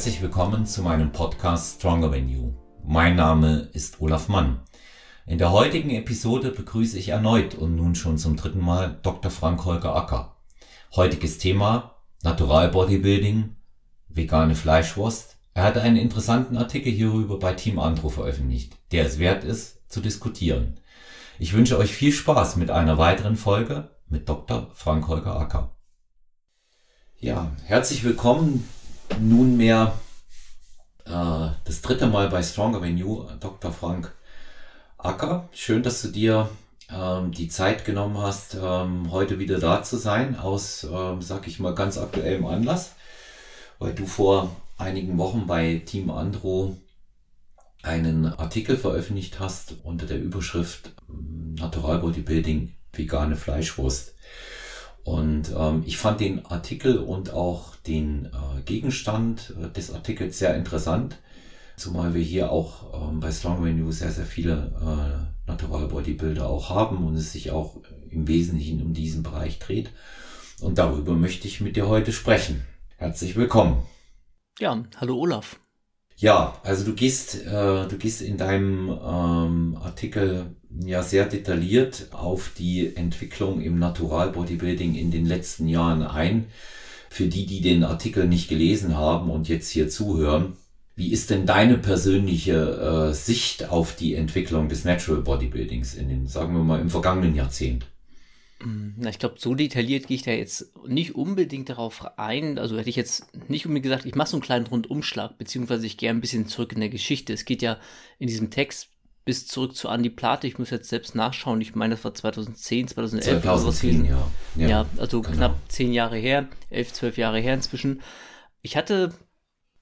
Herzlich willkommen zu meinem Podcast Stronger Than You. Mein Name ist Olaf Mann. In der heutigen Episode begrüße ich erneut und nun schon zum dritten Mal Dr. Frank Holger Acker. Heutiges Thema Natural Bodybuilding, vegane Fleischwurst. Er hat einen interessanten Artikel hierüber bei Team Andro veröffentlicht, der es wert ist, zu diskutieren. Ich wünsche euch viel Spaß mit einer weiteren Folge mit Dr. Frank Holger Acker. Ja, herzlich willkommen nunmehr äh, das dritte Mal bei Stronger Than You, Dr. Frank Acker. Schön, dass du dir ähm, die Zeit genommen hast, ähm, heute wieder da zu sein, aus, ähm, sag ich mal, ganz aktuellem Anlass, weil du vor einigen Wochen bei Team Andro einen Artikel veröffentlicht hast unter der Überschrift ähm, Natural Bodybuilding, vegane Fleischwurst. Und ähm, ich fand den Artikel und auch den äh, Gegenstand äh, des Artikels sehr interessant, zumal wir hier auch ähm, bei Strongman News sehr, sehr viele äh, Natural Bodybuilder auch haben und es sich auch im Wesentlichen um diesen Bereich dreht. Und darüber möchte ich mit dir heute sprechen. Herzlich willkommen. Ja, hallo Olaf. Ja, also du gehst, äh, du gehst in deinem ähm, Artikel ja sehr detailliert auf die Entwicklung im Natural Bodybuilding in den letzten Jahren ein. Für die, die den Artikel nicht gelesen haben und jetzt hier zuhören, wie ist denn deine persönliche äh, Sicht auf die Entwicklung des Natural Bodybuildings in den, sagen wir mal, im vergangenen Jahrzehnt? Na, ich glaube, so detailliert gehe ich da jetzt nicht unbedingt darauf ein. Also hätte ich jetzt nicht unbedingt gesagt, ich mache so einen kleinen Rundumschlag, beziehungsweise ich gehe ein bisschen zurück in der Geschichte. Es geht ja in diesem Text bis zurück zu Andy Plate. Ich muss jetzt selbst nachschauen. Ich meine, das war 2010, 2011 2010, oder ja. ja. Ja, also genau. knapp zehn Jahre her, elf, zwölf Jahre her inzwischen. Ich hatte,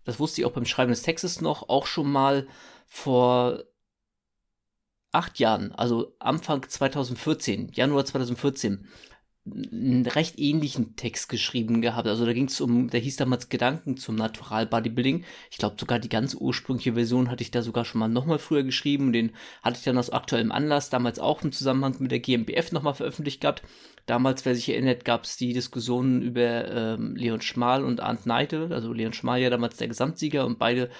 das wusste ich auch beim Schreiben des Textes noch, auch schon mal vor acht Jahren, also Anfang 2014, Januar 2014, einen recht ähnlichen Text geschrieben gehabt. Also da ging es um, der hieß damals Gedanken zum Natural Bodybuilding. Ich glaube sogar die ganz ursprüngliche Version hatte ich da sogar schon mal nochmal früher geschrieben. Den hatte ich dann aus aktuellem Anlass damals auch im Zusammenhang mit der GmbF nochmal veröffentlicht gehabt. Damals, wer sich erinnert, gab es die Diskussionen über ähm, Leon Schmal und Arndt Neite. Also Leon Schmal ja damals der Gesamtsieger und beide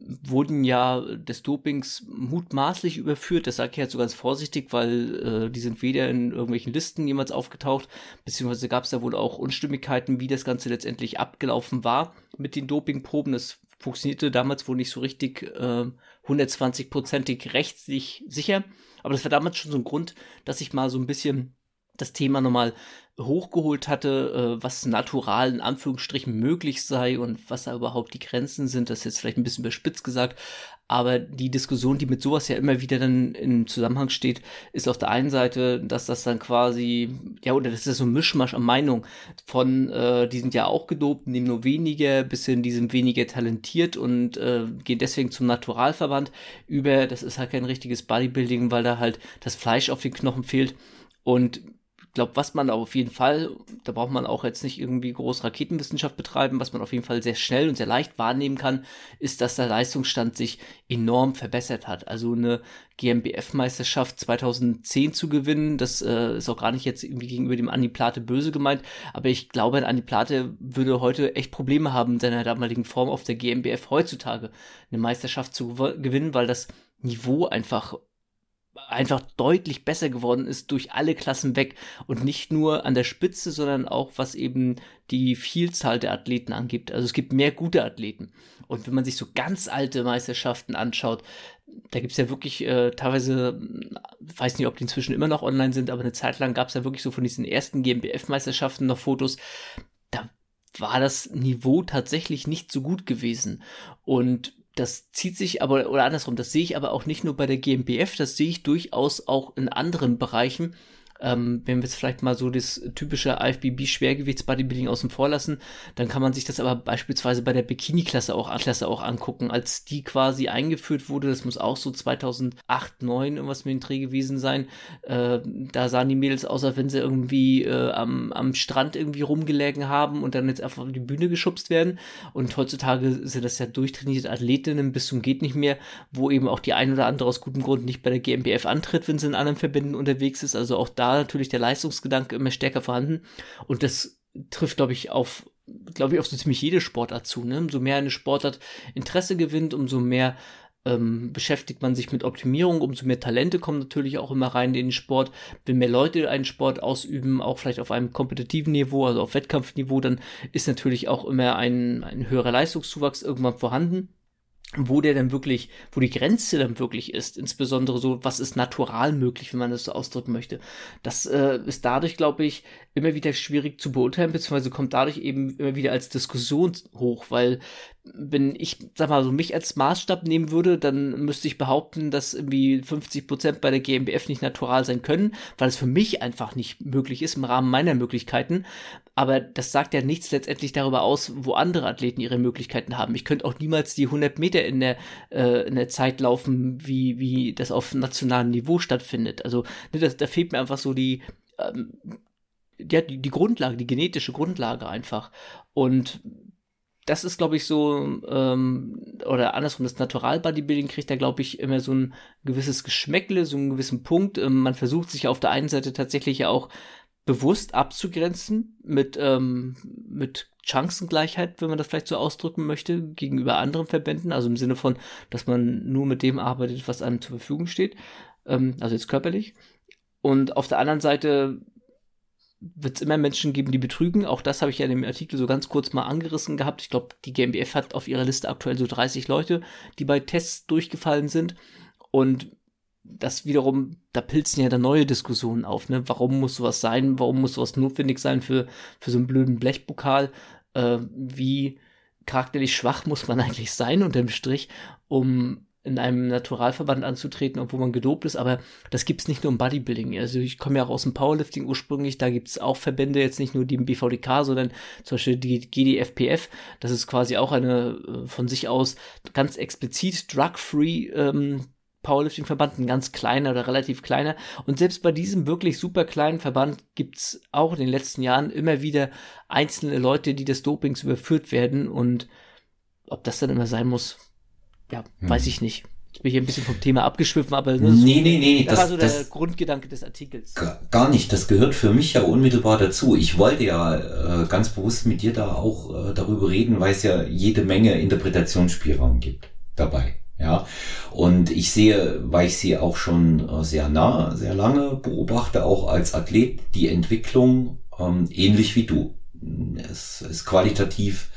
wurden ja des Dopings mutmaßlich überführt. Das sage ich jetzt so ganz vorsichtig, weil äh, die sind weder in irgendwelchen Listen jemals aufgetaucht, beziehungsweise gab es da wohl auch Unstimmigkeiten, wie das Ganze letztendlich abgelaufen war mit den Dopingproben. Das funktionierte damals wohl nicht so richtig äh, 120-prozentig rechtlich sicher. Aber das war damals schon so ein Grund, dass ich mal so ein bisschen das Thema nochmal hochgeholt hatte, äh, was natural in Anführungsstrichen möglich sei und was da überhaupt die Grenzen sind. Das ist jetzt vielleicht ein bisschen überspitzt gesagt, aber die Diskussion, die mit sowas ja immer wieder dann im Zusammenhang steht, ist auf der einen Seite, dass das dann quasi, ja, oder das ist so ein Mischmasch an Meinung von, äh, die sind ja auch gedopt, nehmen nur weniger, bis hin, die sind weniger talentiert und äh, gehen deswegen zum Naturalverband über, das ist halt kein richtiges Bodybuilding, weil da halt das Fleisch auf den Knochen fehlt. Und glaube, was man auf jeden Fall, da braucht man auch jetzt nicht irgendwie groß Raketenwissenschaft betreiben, was man auf jeden Fall sehr schnell und sehr leicht wahrnehmen kann, ist, dass der Leistungsstand sich enorm verbessert hat. Also eine GmbF-Meisterschaft 2010 zu gewinnen, das äh, ist auch gar nicht jetzt irgendwie gegenüber dem Andi Plate böse gemeint, aber ich glaube, ein Andi Plate würde heute echt Probleme haben, in seiner damaligen Form auf der GmbF heutzutage eine Meisterschaft zu gewinnen, weil das Niveau einfach einfach deutlich besser geworden ist durch alle Klassen weg und nicht nur an der Spitze, sondern auch was eben die Vielzahl der Athleten angibt. Also es gibt mehr gute Athleten. Und wenn man sich so ganz alte Meisterschaften anschaut, da gibt es ja wirklich äh, teilweise, weiß nicht, ob die inzwischen immer noch online sind, aber eine Zeit lang gab es ja wirklich so von diesen ersten GmbF-Meisterschaften noch Fotos. Da war das Niveau tatsächlich nicht so gut gewesen. Und das zieht sich aber, oder andersrum, das sehe ich aber auch nicht nur bei der GmbF, das sehe ich durchaus auch in anderen Bereichen. Ähm, wenn wir jetzt vielleicht mal so das typische IFBB-Schwergewichts-Bodybuilding außen vor lassen, dann kann man sich das aber beispielsweise bei der Bikini-Klasse auch, Klasse auch angucken, als die quasi eingeführt wurde. Das muss auch so 2008, 2009 irgendwas mit dem Dreh gewesen sein. Äh, da sahen die Mädels aus, als wenn sie irgendwie äh, am, am Strand irgendwie rumgelegen haben und dann jetzt einfach auf die Bühne geschubst werden. Und heutzutage sind das ja durchtrainierte Athletinnen bis zum geht nicht mehr, wo eben auch die ein oder andere aus gutem Grund nicht bei der GmbF antritt, wenn sie in anderen Verbänden unterwegs ist. Also auch da natürlich der Leistungsgedanke immer stärker vorhanden. Und das trifft, glaube ich, auf glaube ich, auf so ziemlich jede Sportart zu. Ne? Umso mehr eine Sportart Interesse gewinnt, umso mehr ähm, beschäftigt man sich mit Optimierung, umso mehr Talente kommen natürlich auch immer rein in den Sport. Wenn mehr Leute einen Sport ausüben, auch vielleicht auf einem kompetitiven Niveau, also auf Wettkampfniveau, dann ist natürlich auch immer ein, ein höherer Leistungszuwachs irgendwann vorhanden wo der dann wirklich, wo die Grenze dann wirklich ist, insbesondere so, was ist natural möglich, wenn man das so ausdrücken möchte. Das äh, ist dadurch, glaube ich, immer wieder schwierig zu beurteilen, beziehungsweise kommt dadurch eben immer wieder als Diskussion hoch, weil wenn ich, sag mal, so mich als Maßstab nehmen würde, dann müsste ich behaupten, dass irgendwie 50 Prozent bei der GmbF nicht natural sein können, weil es für mich einfach nicht möglich ist im Rahmen meiner Möglichkeiten. Aber das sagt ja nichts letztendlich darüber aus, wo andere Athleten ihre Möglichkeiten haben. Ich könnte auch niemals die 100 Meter in der, äh, in der Zeit laufen, wie, wie das auf nationalem Niveau stattfindet. Also, ne, das, da fehlt mir einfach so die, ähm, ja, die, die Grundlage, die genetische Grundlage einfach. Und das ist, glaube ich, so, ähm, oder andersrum, das Natural Bodybuilding kriegt da, glaube ich, immer so ein gewisses Geschmäckle, so einen gewissen Punkt. Ähm, man versucht sich auf der einen Seite tatsächlich ja auch bewusst abzugrenzen mit, ähm, mit Chancengleichheit, wenn man das vielleicht so ausdrücken möchte, gegenüber anderen Verbänden, also im Sinne von, dass man nur mit dem arbeitet, was einem zur Verfügung steht, ähm, also jetzt körperlich. Und auf der anderen Seite wird es immer Menschen geben, die betrügen. Auch das habe ich ja in dem Artikel so ganz kurz mal angerissen gehabt. Ich glaube, die GmbF hat auf ihrer Liste aktuell so 30 Leute, die bei Tests durchgefallen sind. Und das wiederum, da pilzen ja dann neue Diskussionen auf, ne? Warum muss sowas sein? Warum muss sowas notwendig sein für, für so einen blöden Blechpokal? Äh, wie charakterlich schwach muss man eigentlich sein unterm Strich, um in einem Naturalverband anzutreten, obwohl man gedopt ist, aber das gibt's nicht nur im Bodybuilding. Also ich komme ja auch aus dem Powerlifting ursprünglich, da gibt's auch Verbände, jetzt nicht nur die BVDK, sondern zum Beispiel die GDFPF, das ist quasi auch eine äh, von sich aus ganz explizit drug-free ähm, Powerlifting-Verband, ein ganz kleiner oder relativ kleiner. Und selbst bei diesem wirklich super kleinen Verband gibt's auch in den letzten Jahren immer wieder einzelne Leute, die des Dopings überführt werden. Und ob das dann immer sein muss, ja, hm. weiß ich nicht. Ich bin hier ein bisschen vom Thema abgeschwiffen, aber ne, nee, nee, nee, das, das war so der das, Grundgedanke des Artikels. Gar nicht, das gehört für mich ja unmittelbar dazu. Ich wollte ja äh, ganz bewusst mit dir da auch äh, darüber reden, weil es ja jede Menge Interpretationsspielraum gibt dabei. Ja, und ich sehe, weil ich sie auch schon äh, sehr nah, sehr lange beobachte, auch als Athlet die Entwicklung ähm, ähnlich wie du. Es ist qualitativ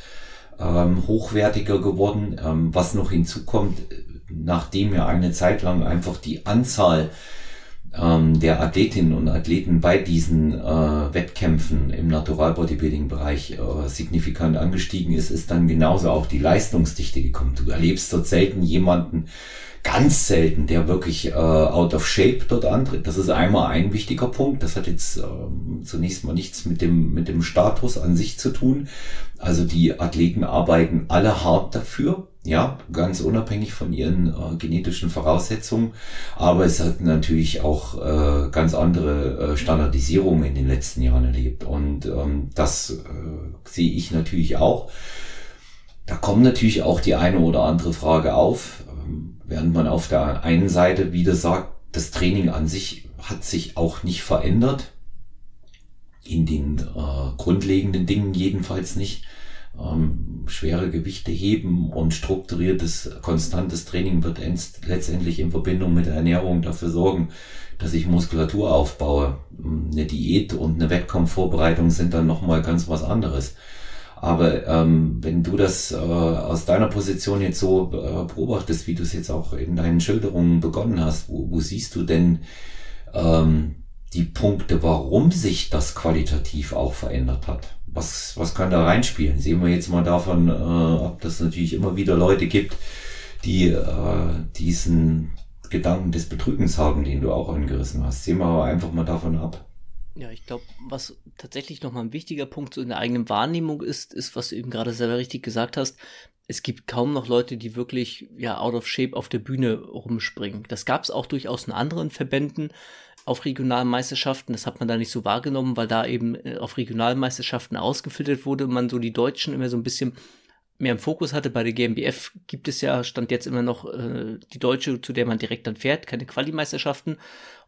ähm, hochwertiger geworden. Ähm, was noch hinzukommt, nachdem ja eine Zeit lang einfach die Anzahl ähm, der Athletinnen und Athleten bei diesen äh, Wettkämpfen im Natural Bodybuilding Bereich äh, signifikant angestiegen ist, ist dann genauso auch die Leistungsdichte gekommen. Du erlebst dort selten jemanden, ganz selten, der wirklich äh, out of shape dort antritt. Das ist einmal ein wichtiger Punkt. Das hat jetzt ähm, zunächst mal nichts mit dem, mit dem Status an sich zu tun. Also die Athleten arbeiten alle hart dafür, ja, ganz unabhängig von ihren äh, genetischen Voraussetzungen. Aber es hat natürlich auch äh, ganz andere äh, Standardisierungen in den letzten Jahren erlebt. Und ähm, das äh, sehe ich natürlich auch. Da kommt natürlich auch die eine oder andere Frage auf. Ähm, während man auf der einen Seite wieder sagt, das Training an sich hat sich auch nicht verändert. In den äh, grundlegenden Dingen jedenfalls nicht. Ähm, schwere Gewichte heben und strukturiertes, konstantes Training wird letztendlich in Verbindung mit der Ernährung dafür sorgen, dass ich Muskulatur aufbaue. Eine Diät und eine Wettkampfvorbereitung sind dann nochmal ganz was anderes. Aber ähm, wenn du das äh, aus deiner Position jetzt so äh, beobachtest, wie du es jetzt auch in deinen Schilderungen begonnen hast, wo, wo siehst du denn ähm, die Punkte, warum sich das qualitativ auch verändert hat? Was, was kann da reinspielen? Sehen wir jetzt mal davon, äh, ob das natürlich immer wieder Leute gibt, die äh, diesen Gedanken des Betrügens haben, den du auch angerissen hast. Sehen wir aber einfach mal davon ab. Ja, ich glaube, was tatsächlich nochmal ein wichtiger Punkt so in der eigenen Wahrnehmung ist, ist, was du eben gerade selber richtig gesagt hast. Es gibt kaum noch Leute, die wirklich ja out of shape auf der Bühne rumspringen. Das gab es auch durchaus in anderen Verbänden auf regionalen Meisterschaften. Das hat man da nicht so wahrgenommen, weil da eben äh, auf regionalen Meisterschaften ausgefiltert wurde und man so die Deutschen immer so ein bisschen mehr im Fokus hatte. Bei der GmbF gibt es ja, stand jetzt immer noch äh, die Deutsche, zu der man direkt dann fährt, keine Quali-Meisterschaften.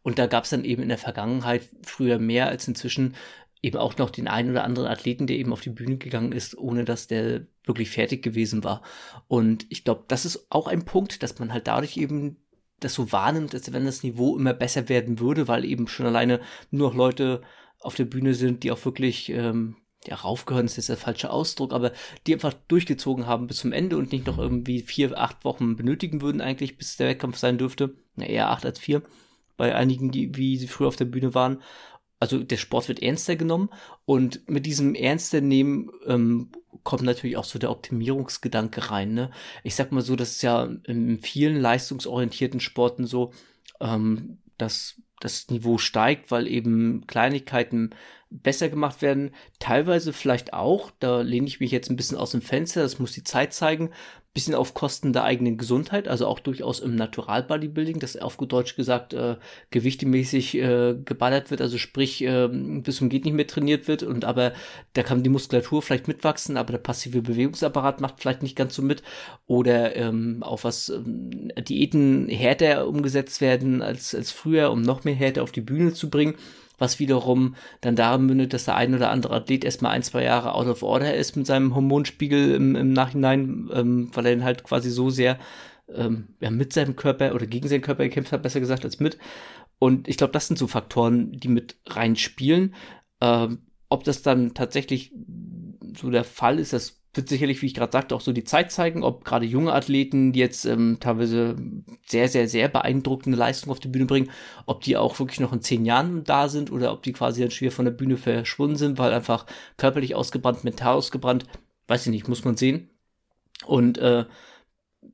Und da gab es dann eben in der Vergangenheit früher mehr als inzwischen eben auch noch den einen oder anderen Athleten, der eben auf die Bühne gegangen ist, ohne dass der wirklich fertig gewesen war. Und ich glaube, das ist auch ein Punkt, dass man halt dadurch eben das so wahrnimmt, als wenn das Niveau immer besser werden würde, weil eben schon alleine nur noch Leute auf der Bühne sind, die auch wirklich ähm, ja, raufgehören ist jetzt der falsche Ausdruck, aber die einfach durchgezogen haben bis zum Ende und nicht noch irgendwie vier, acht Wochen benötigen würden eigentlich, bis der Wettkampf sein dürfte. Na, eher acht als vier. Bei einigen, die, wie sie früher auf der Bühne waren also der Sport wird ernster genommen und mit diesem ernster nehmen ähm, kommt natürlich auch so der Optimierungsgedanke rein. Ne? Ich sag mal so, das ist ja in vielen leistungsorientierten Sporten so, ähm, dass das Niveau steigt, weil eben Kleinigkeiten besser gemacht werden. Teilweise vielleicht auch, da lehne ich mich jetzt ein bisschen aus dem Fenster, das muss die Zeit zeigen, bisschen auf Kosten der eigenen Gesundheit, also auch durchaus im Natural Bodybuilding, dass auf gut Deutsch gesagt äh, gewichtemäßig äh, geballert wird, also sprich äh, bis zum geht nicht mehr trainiert wird und aber da kann die Muskulatur vielleicht mitwachsen, aber der passive Bewegungsapparat macht vielleicht nicht ganz so mit oder ähm, auf was ähm, Diäten härter umgesetzt werden als als früher, um noch mehr Härte auf die Bühne zu bringen was wiederum dann darin mündet, dass der ein oder andere Athlet erstmal ein, zwei Jahre out of order ist mit seinem Hormonspiegel im, im Nachhinein, ähm, weil er ihn halt quasi so sehr ähm, ja, mit seinem Körper oder gegen seinen Körper gekämpft hat, besser gesagt, als mit. Und ich glaube, das sind so Faktoren, die mit reinspielen. Ähm, ob das dann tatsächlich so der Fall ist, das wird sicherlich, wie ich gerade sagte, auch so die Zeit zeigen, ob gerade junge Athleten, die jetzt ähm, teilweise sehr, sehr, sehr beeindruckende Leistungen auf die Bühne bringen, ob die auch wirklich noch in zehn Jahren da sind oder ob die quasi dann schwer von der Bühne verschwunden sind, weil einfach körperlich ausgebrannt, mental ausgebrannt, weiß ich nicht, muss man sehen. Und äh,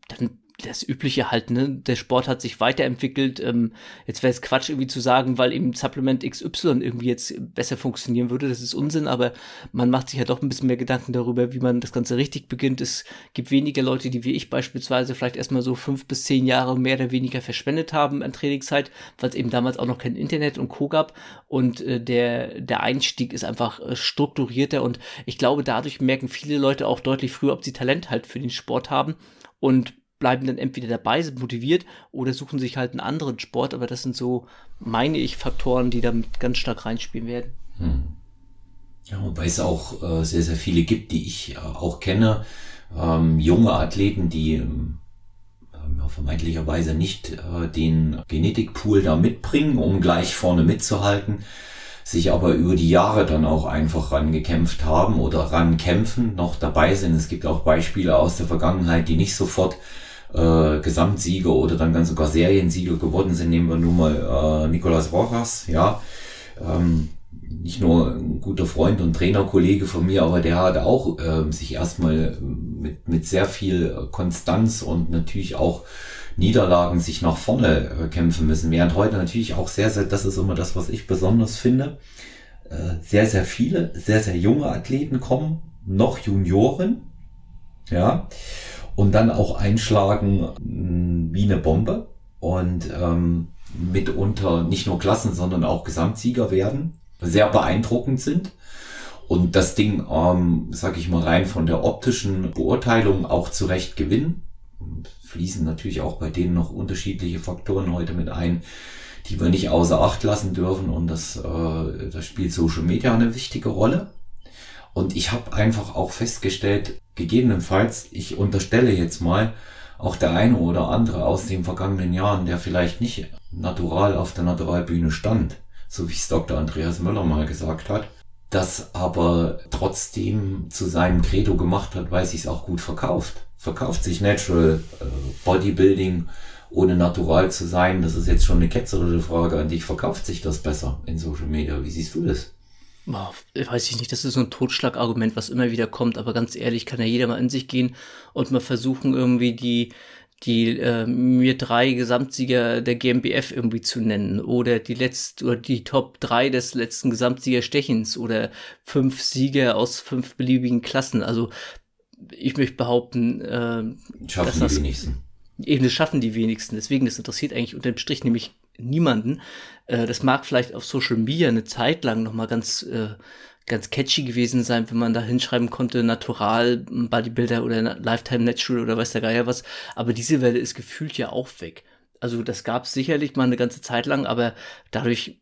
dann das Übliche halt, ne? Der Sport hat sich weiterentwickelt. Ähm, jetzt wäre es Quatsch, irgendwie zu sagen, weil eben Supplement XY irgendwie jetzt besser funktionieren würde. Das ist Unsinn, aber man macht sich ja doch ein bisschen mehr Gedanken darüber, wie man das Ganze richtig beginnt. Es gibt weniger Leute, die wie ich beispielsweise vielleicht erstmal so fünf bis zehn Jahre mehr oder weniger verschwendet haben an Trainingszeit, weil es eben damals auch noch kein Internet und Co. gab. Und äh, der, der Einstieg ist einfach äh, strukturierter und ich glaube, dadurch merken viele Leute auch deutlich früher, ob sie Talent halt für den Sport haben. Und bleiben dann entweder dabei, sind motiviert oder suchen sich halt einen anderen Sport. Aber das sind so, meine ich, Faktoren, die damit ganz stark reinspielen werden. Hm. Ja, wobei es auch äh, sehr, sehr viele gibt, die ich äh, auch kenne. Ähm, junge Athleten, die ähm, vermeintlicherweise nicht äh, den Genetikpool da mitbringen, um gleich vorne mitzuhalten, sich aber über die Jahre dann auch einfach rangekämpft haben oder rankämpfen, noch dabei sind. Es gibt auch Beispiele aus der Vergangenheit, die nicht sofort äh, Gesamtsieger oder dann ganz sogar Seriensieger geworden sind. Nehmen wir nur mal äh, Nicolas Rojas, ja. Ähm, nicht nur ein guter Freund und Trainerkollege von mir, aber der hat auch äh, sich erstmal mit, mit sehr viel Konstanz und natürlich auch Niederlagen sich nach vorne äh, kämpfen müssen. Während heute natürlich auch sehr, sehr, das ist immer das, was ich besonders finde, äh, sehr, sehr viele, sehr, sehr junge Athleten kommen, noch Junioren, ja, und dann auch einschlagen mm, wie eine Bombe und ähm, mitunter nicht nur Klassen, sondern auch Gesamtsieger werden, sehr beeindruckend sind und das Ding, ähm, sag ich mal, rein von der optischen Beurteilung auch zurecht gewinnen. Fließen natürlich auch bei denen noch unterschiedliche Faktoren heute mit ein, die wir nicht außer Acht lassen dürfen und das, äh, das spielt Social Media eine wichtige Rolle. Und ich habe einfach auch festgestellt, gegebenenfalls, ich unterstelle jetzt mal, auch der eine oder andere aus den vergangenen Jahren, der vielleicht nicht natural auf der Naturalbühne stand, so wie es Dr. Andreas Müller mal gesagt hat, das aber trotzdem zu seinem Credo gemacht hat, weil sich es auch gut verkauft. Verkauft sich Natural äh, Bodybuilding ohne natural zu sein, das ist jetzt schon eine ketzerische Frage an dich. Verkauft sich das besser in Social Media? Wie siehst du das? Weiß ich nicht, das ist so ein Totschlagargument, was immer wieder kommt, aber ganz ehrlich, kann ja jeder mal in sich gehen und mal versuchen, irgendwie die, die äh, mir drei Gesamtsieger der GmbF irgendwie zu nennen oder die letzte oder die Top drei des letzten Gesamtsiegerstechens oder fünf Sieger aus fünf beliebigen Klassen. Also ich möchte behaupten, äh, schaffen dass das, die wenigsten. Eben, das schaffen die wenigsten. Deswegen, das interessiert eigentlich unterm Strich nämlich niemanden. Äh, das mag vielleicht auf Social Media eine Zeit lang nochmal ganz, äh, ganz catchy gewesen sein, wenn man da hinschreiben konnte, Natural, Bodybuilder oder Lifetime Natural oder weiß der Geier was. Aber diese Welle ist gefühlt ja auch weg. Also das gab es sicherlich mal eine ganze Zeit lang, aber dadurch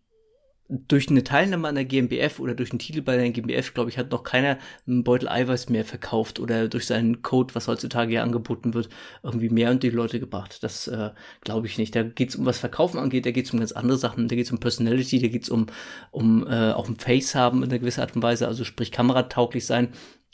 durch eine Teilnahme an der GmbF oder durch einen Titel bei der GmbF, glaube ich, hat noch keiner einen Beutel Eiweiß mehr verkauft oder durch seinen Code, was heutzutage ja angeboten wird, irgendwie mehr und die Leute gebracht. Das äh, glaube ich nicht. Da geht es um was Verkaufen angeht, da geht es um ganz andere Sachen, da geht es um Personality, da geht es um, um äh, auch ein Face haben in einer gewissen Art und Weise, also sprich kameratauglich sein,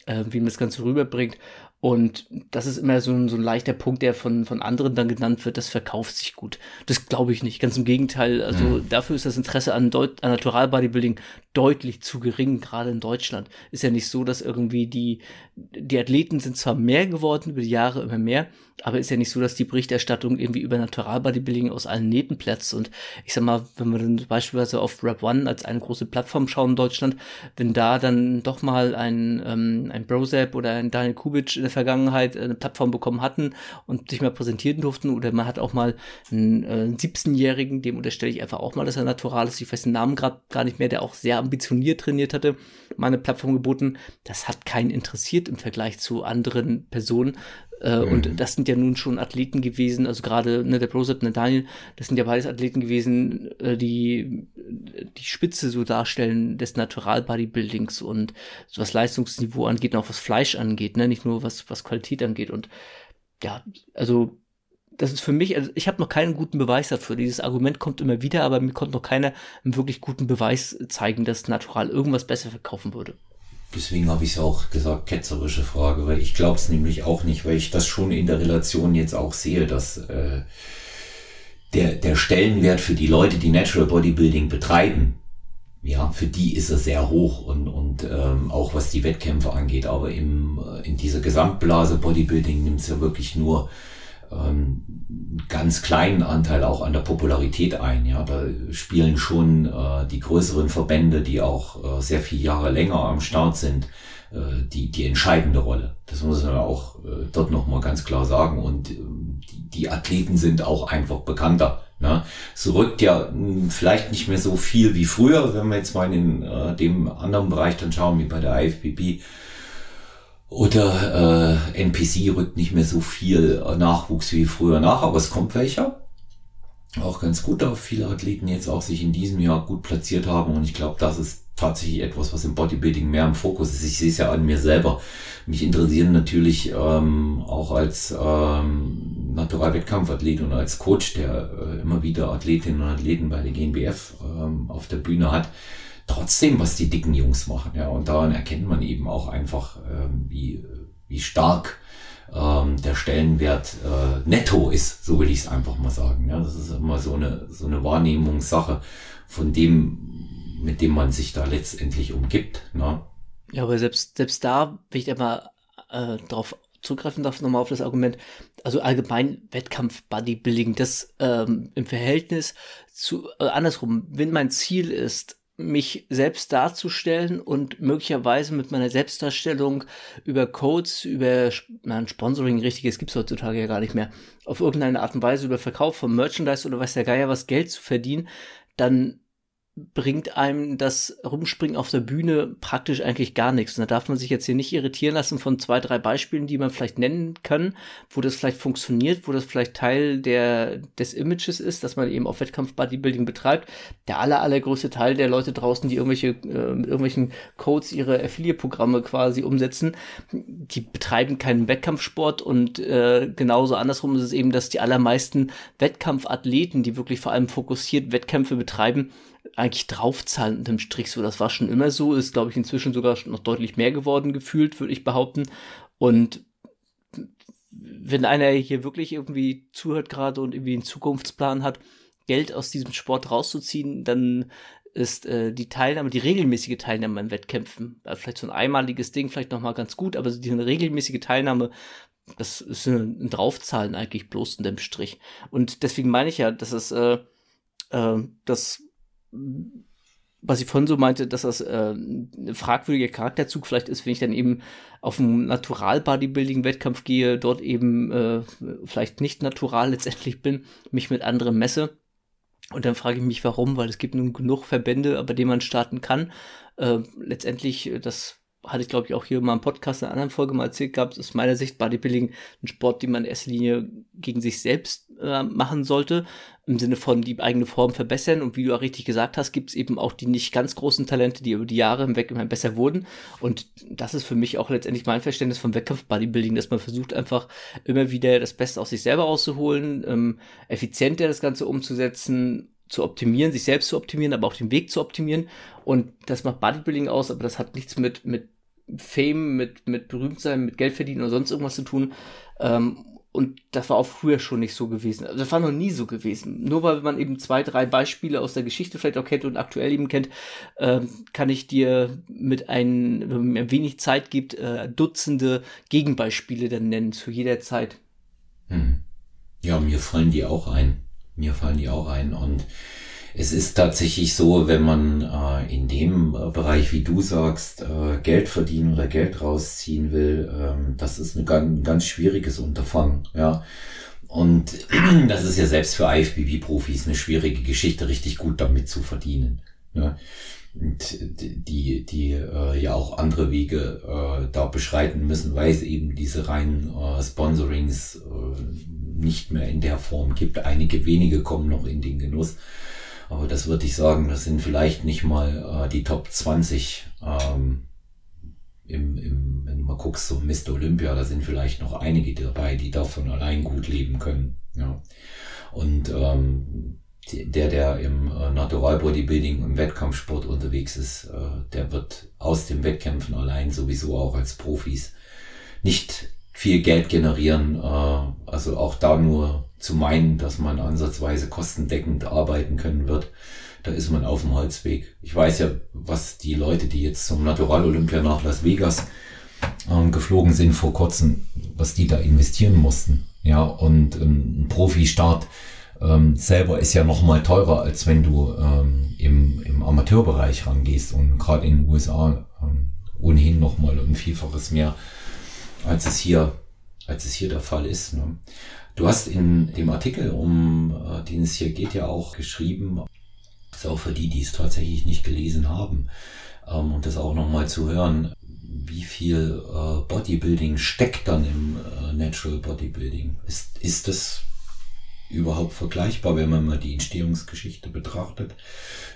äh, wie man das Ganze rüberbringt. Und das ist immer so ein, so ein leichter Punkt, der von, von anderen dann genannt wird, das verkauft sich gut. Das glaube ich nicht. Ganz im Gegenteil. Also mhm. dafür ist das Interesse an, Deut an Natural Bodybuilding deutlich zu gering, gerade in Deutschland. Ist ja nicht so, dass irgendwie die, die Athleten sind zwar mehr geworden, über die Jahre immer mehr, aber ist ja nicht so, dass die Berichterstattung irgendwie über Natural Bodybuilding aus allen Nähten platzt. Und ich sag mal, wenn wir dann beispielsweise auf Rap One als eine große Plattform schauen in Deutschland, wenn da dann doch mal ein, ähm, ein Brozap oder ein Daniel Kubic in der Vergangenheit eine Plattform bekommen hatten und sich mal präsentieren durften, oder man hat auch mal einen, äh, einen 17-Jährigen, dem unterstelle ich einfach auch mal, dass er natural ist, ich weiß den Namen gerade gar nicht mehr, der auch sehr ambitioniert trainiert hatte, meine Plattform geboten. Das hat keinen interessiert im Vergleich zu anderen Personen. Äh, mhm. Und das sind ja nun schon Athleten gewesen, also gerade ne, der Prozep und der Daniel, das sind ja beides Athleten gewesen, äh, die die Spitze so darstellen des Natural Bodybuildings und so was Leistungsniveau angeht und auch was Fleisch angeht, ne? nicht nur was, was Qualität angeht. Und ja, also das ist für mich, also ich habe noch keinen guten Beweis dafür. Dieses Argument kommt immer wieder, aber mir konnte noch keiner einen wirklich guten Beweis zeigen, dass Natural irgendwas besser verkaufen würde. Deswegen habe ich es auch gesagt, ketzerische Frage, weil ich glaube es nämlich auch nicht, weil ich das schon in der Relation jetzt auch sehe, dass äh, der, der Stellenwert für die Leute, die Natural Bodybuilding betreiben, ja, für die ist er sehr hoch und, und ähm, auch was die Wettkämpfe angeht. Aber im, äh, in dieser Gesamtblase Bodybuilding nimmt es ja wirklich nur ähm, ganz kleinen Anteil auch an der Popularität ein. Ja, da spielen schon äh, die größeren Verbände, die auch äh, sehr viele Jahre länger am Start sind, äh, die die entscheidende Rolle. Das muss man auch äh, dort noch mal ganz klar sagen. Und äh, die, die Athleten sind auch einfach bekannter. Ne? Es rückt ja mh, hm, vielleicht nicht mehr so viel wie früher, wenn wir jetzt mal in äh, dem anderen Bereich dann schauen, wie bei der IFBB oder äh, NPC rückt nicht mehr so viel Nachwuchs wie früher nach, aber es kommt welcher. Auch ganz gut, da viele Athleten jetzt auch sich in diesem Jahr gut platziert haben und ich glaube, das ist tatsächlich etwas, was im Bodybuilding mehr im Fokus ist. Ich sehe es ja an mir selber. Mich interessieren natürlich ähm, auch als ähm, Naturalwettkampfathlet und als Coach, der äh, immer wieder Athletinnen und Athleten bei der GNBF ähm, auf der Bühne hat, trotzdem, was die dicken Jungs machen. Ja, und daran erkennt man eben auch einfach, ähm, wie, wie stark ähm, der Stellenwert äh, netto ist, so will ich es einfach mal sagen. Ja, das ist immer so eine, so eine Wahrnehmungssache von dem, mit dem man sich da letztendlich umgibt. Ne? Ja, aber selbst, selbst da, wenn ich da mal äh, drauf zugreifen darf, nochmal auf das Argument, also allgemein Wettkampf Bodybuilding, das ähm, im Verhältnis zu, äh, andersrum, wenn mein Ziel ist, mich selbst darzustellen und möglicherweise mit meiner Selbstdarstellung über Codes, über ein Sponsoring, richtiges gibt's heutzutage ja gar nicht mehr, auf irgendeine Art und Weise über Verkauf von Merchandise oder weiß der Geier was Geld zu verdienen, dann bringt einem das Rumspringen auf der Bühne praktisch eigentlich gar nichts. Und da darf man sich jetzt hier nicht irritieren lassen von zwei, drei Beispielen, die man vielleicht nennen kann, wo das vielleicht funktioniert, wo das vielleicht Teil der, des Images ist, dass man eben auf Wettkampf Bodybuilding betreibt. Der aller, allergrößte Teil der Leute draußen, die irgendwelche, äh, mit irgendwelchen Codes ihre Affiliate-Programme quasi umsetzen, die betreiben keinen Wettkampfsport und äh, genauso andersrum ist es eben, dass die allermeisten Wettkampfathleten, die wirklich vor allem fokussiert Wettkämpfe betreiben, eigentlich draufzahlen unterm Strich so. Das war schon immer so, ist, glaube ich, inzwischen sogar noch deutlich mehr geworden gefühlt, würde ich behaupten. Und wenn einer hier wirklich irgendwie zuhört gerade und irgendwie einen Zukunftsplan hat, Geld aus diesem Sport rauszuziehen, dann ist äh, die Teilnahme, die regelmäßige Teilnahme an Wettkämpfen, also vielleicht so ein einmaliges Ding, vielleicht nochmal ganz gut, aber diese regelmäßige Teilnahme, das ist ein, ein Draufzahlen eigentlich bloß in dem Strich. Und deswegen meine ich ja, dass es äh, äh, das was ich vorhin so meinte, dass das äh, ein fragwürdiger Charakterzug vielleicht ist, wenn ich dann eben auf einen Natural-Bodybuilding-Wettkampf gehe, dort eben äh, vielleicht nicht natural letztendlich bin, mich mit anderen messe. Und dann frage ich mich, warum, weil es gibt nun genug Verbände, bei denen man starten kann. Äh, letztendlich, das hatte ich glaube ich auch hier mal im Podcast in einer anderen Folge mal erzählt gehabt, ist meiner Sicht Bodybuilding ein Sport, den man in erster Linie gegen sich selbst äh, machen sollte, im Sinne von die eigene Form verbessern und wie du auch richtig gesagt hast, gibt es eben auch die nicht ganz großen Talente, die über die Jahre hinweg immer besser wurden und das ist für mich auch letztendlich mein Verständnis vom Wettkampf-Bodybuilding, dass man versucht einfach immer wieder das Beste aus sich selber rauszuholen, ähm, effizienter das Ganze umzusetzen zu optimieren, sich selbst zu optimieren, aber auch den Weg zu optimieren. Und das macht Bodybuilding aus, aber das hat nichts mit, mit Fame, mit, mit Berühmtsein, mit Geld verdienen oder sonst irgendwas zu tun. Ähm, und das war auch früher schon nicht so gewesen. Also das war noch nie so gewesen. Nur weil man eben zwei, drei Beispiele aus der Geschichte vielleicht auch kennt und aktuell eben kennt, ähm, kann ich dir mit ein, wenn mir wenig Zeit gibt, äh, Dutzende Gegenbeispiele dann nennen zu jeder Zeit. Hm. Ja, mir fallen die auch ein. Mir fallen die auch ein. Und es ist tatsächlich so, wenn man äh, in dem äh, Bereich, wie du sagst, äh, Geld verdienen oder Geld rausziehen will, ähm, das ist ein ganz, ein ganz schwieriges Unterfangen. Ja. Und das ist ja selbst für IFBB-Profis eine schwierige Geschichte, richtig gut damit zu verdienen. Ja. Und die, die äh, ja auch andere Wege äh, da beschreiten müssen, weil es eben diese reinen äh, Sponsorings äh, nicht mehr in der Form gibt. Einige wenige kommen noch in den Genuss. Aber das würde ich sagen, das sind vielleicht nicht mal äh, die Top 20 ähm, im, im, wenn du mal guckst, so Mr. Olympia, da sind vielleicht noch einige dabei, die davon allein gut leben können. Ja. Und ähm, der, der im äh, Natural Bodybuilding, im Wettkampfsport unterwegs ist, äh, der wird aus den Wettkämpfen allein sowieso auch als Profis nicht viel Geld generieren. Äh, also auch da nur zu meinen, dass man ansatzweise kostendeckend arbeiten können wird, da ist man auf dem Holzweg. Ich weiß ja, was die Leute, die jetzt zum Natural Olympia nach Las Vegas äh, geflogen sind vor kurzem, was die da investieren mussten. Ja, und ähm, ein Profi-Start ähm, selber ist ja noch mal teurer, als wenn du ähm, im, im Amateurbereich rangehst und gerade in den USA ähm, ohnehin noch mal ein Vielfaches mehr als es hier, als es hier der Fall ist. Ne? Du hast in dem Artikel, um äh, den es hier geht, ja auch geschrieben, ist auch für die, die es tatsächlich nicht gelesen haben, ähm, und das auch nochmal zu hören, wie viel äh, Bodybuilding steckt dann im äh, Natural Bodybuilding? Ist, ist das überhaupt vergleichbar, wenn man mal die Entstehungsgeschichte betrachtet?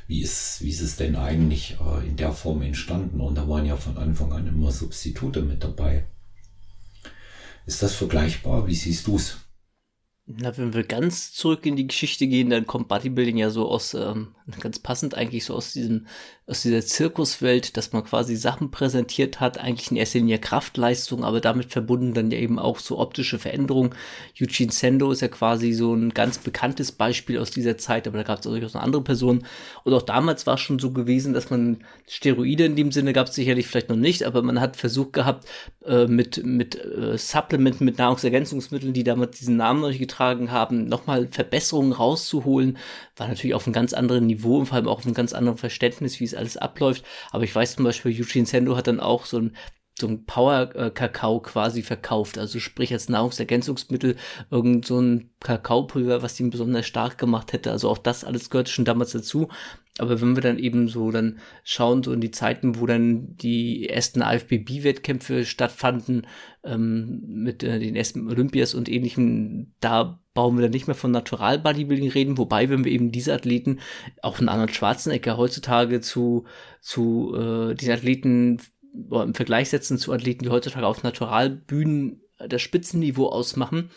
Wie ist, wie ist es denn eigentlich äh, in der Form entstanden? Und da waren ja von Anfang an immer Substitute mit dabei. Ist das vergleichbar? Wie siehst du es? Na, wenn wir ganz zurück in die Geschichte gehen, dann kommt Bodybuilding ja so aus, ähm, ganz passend eigentlich so aus diesem, aus dieser Zirkuswelt, dass man quasi Sachen präsentiert hat, eigentlich in erster Linie Kraftleistung, aber damit verbunden dann ja eben auch so optische Veränderungen. Eugene Sendo ist ja quasi so ein ganz bekanntes Beispiel aus dieser Zeit, aber da gab es auch durchaus noch andere Personen. Und auch damals war es schon so gewesen, dass man Steroide in dem Sinne gab es sicherlich vielleicht noch nicht, aber man hat versucht gehabt, äh, mit, mit äh, Supplementen, mit Nahrungsergänzungsmitteln, die damals diesen Namen noch nicht getragen beigetragen haben, nochmal Verbesserungen rauszuholen, war natürlich auf einem ganz anderen Niveau und vor allem auch auf einem ganz anderen Verständnis, wie es alles abläuft. Aber ich weiß zum Beispiel, Eugene Sendo hat dann auch so ein so ein Power-Kakao quasi verkauft, also sprich als Nahrungsergänzungsmittel irgend so ein Kakaopulver, was ihn besonders stark gemacht hätte. Also auch das alles gehört schon damals dazu. Aber wenn wir dann eben so dann schauen, so in die Zeiten, wo dann die ersten IFBB-Wettkämpfe stattfanden, ähm, mit äh, den ersten Olympias und ähnlichem, da brauchen wir dann nicht mehr von Natural Bodybuilding reden, wobei, wenn wir eben diese Athleten, auch einen Arnold Schwarzenegger heutzutage zu, zu äh, den Athleten im Vergleich setzen zu Athleten, die heutzutage auf Naturalbühnen das Spitzenniveau ausmachen,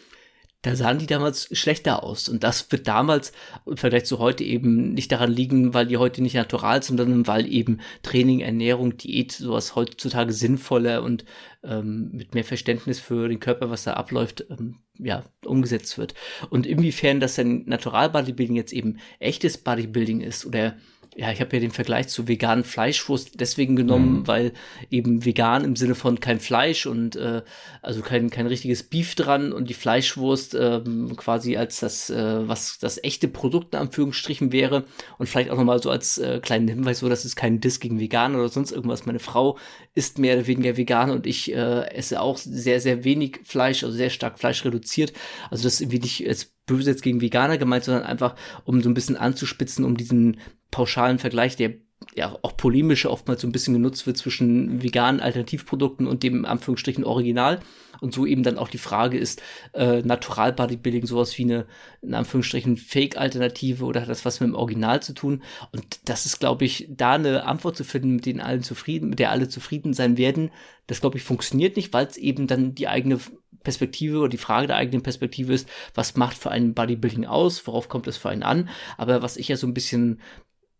da sahen die damals schlechter aus. Und das wird damals im Vergleich zu heute eben nicht daran liegen, weil die heute nicht natural sind, sondern weil eben Training, Ernährung, Diät, sowas heutzutage sinnvoller und ähm, mit mehr Verständnis für den Körper, was da abläuft, ähm, ja, umgesetzt wird. Und inwiefern das dann Natural Bodybuilding jetzt eben echtes Bodybuilding ist oder ja, ich habe ja den Vergleich zu veganen Fleischwurst deswegen genommen, mhm. weil eben vegan im Sinne von kein Fleisch und äh, also kein, kein richtiges Beef dran und die Fleischwurst ähm, quasi als das, äh, was das echte Produkt in Anführungsstrichen wäre und vielleicht auch nochmal so als äh, kleinen Hinweis, so dass es kein Diss gegen Vegan oder sonst irgendwas. Meine Frau isst mehr oder weniger vegan und ich äh, esse auch sehr, sehr wenig Fleisch, also sehr stark Fleisch reduziert. Also das ist irgendwie nicht als böse jetzt gegen Veganer gemeint, sondern einfach, um so ein bisschen anzuspitzen, um diesen pauschalen Vergleich, der ja auch polemische oftmals so ein bisschen genutzt wird zwischen veganen Alternativprodukten und dem Anführungsstrichen Original. Und so eben dann auch die Frage ist, äh, Natural Bodybuilding sowas wie eine, in Anführungsstrichen, Fake-Alternative oder hat das was mit dem Original zu tun? Und das ist, glaube ich, da eine Antwort zu finden, mit denen allen zufrieden, mit der alle zufrieden sein werden, das, glaube ich, funktioniert nicht, weil es eben dann die eigene Perspektive oder die Frage der eigenen Perspektive ist, was macht für einen Bodybuilding aus, worauf kommt es für einen an. Aber was ich ja so ein bisschen,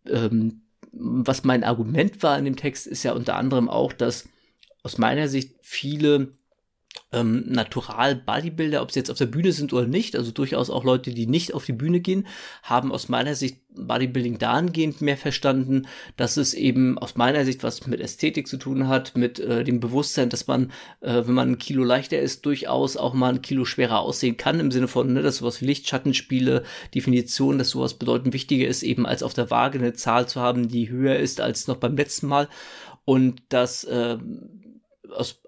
ähm, was mein Argument war in dem Text, ist ja unter anderem auch, dass aus meiner Sicht viele ähm, Natural Bodybuilder, ob sie jetzt auf der Bühne sind oder nicht, also durchaus auch Leute, die nicht auf die Bühne gehen, haben aus meiner Sicht Bodybuilding dahingehend mehr verstanden, dass es eben aus meiner Sicht was mit Ästhetik zu tun hat, mit äh, dem Bewusstsein, dass man, äh, wenn man ein Kilo leichter ist, durchaus auch mal ein Kilo schwerer aussehen kann, im Sinne von, ne, dass sowas wie Lichtschattenspiele, Definition, dass sowas bedeutend wichtiger ist, eben als auf der Waage eine Zahl zu haben, die höher ist als noch beim letzten Mal. Und dass äh, aus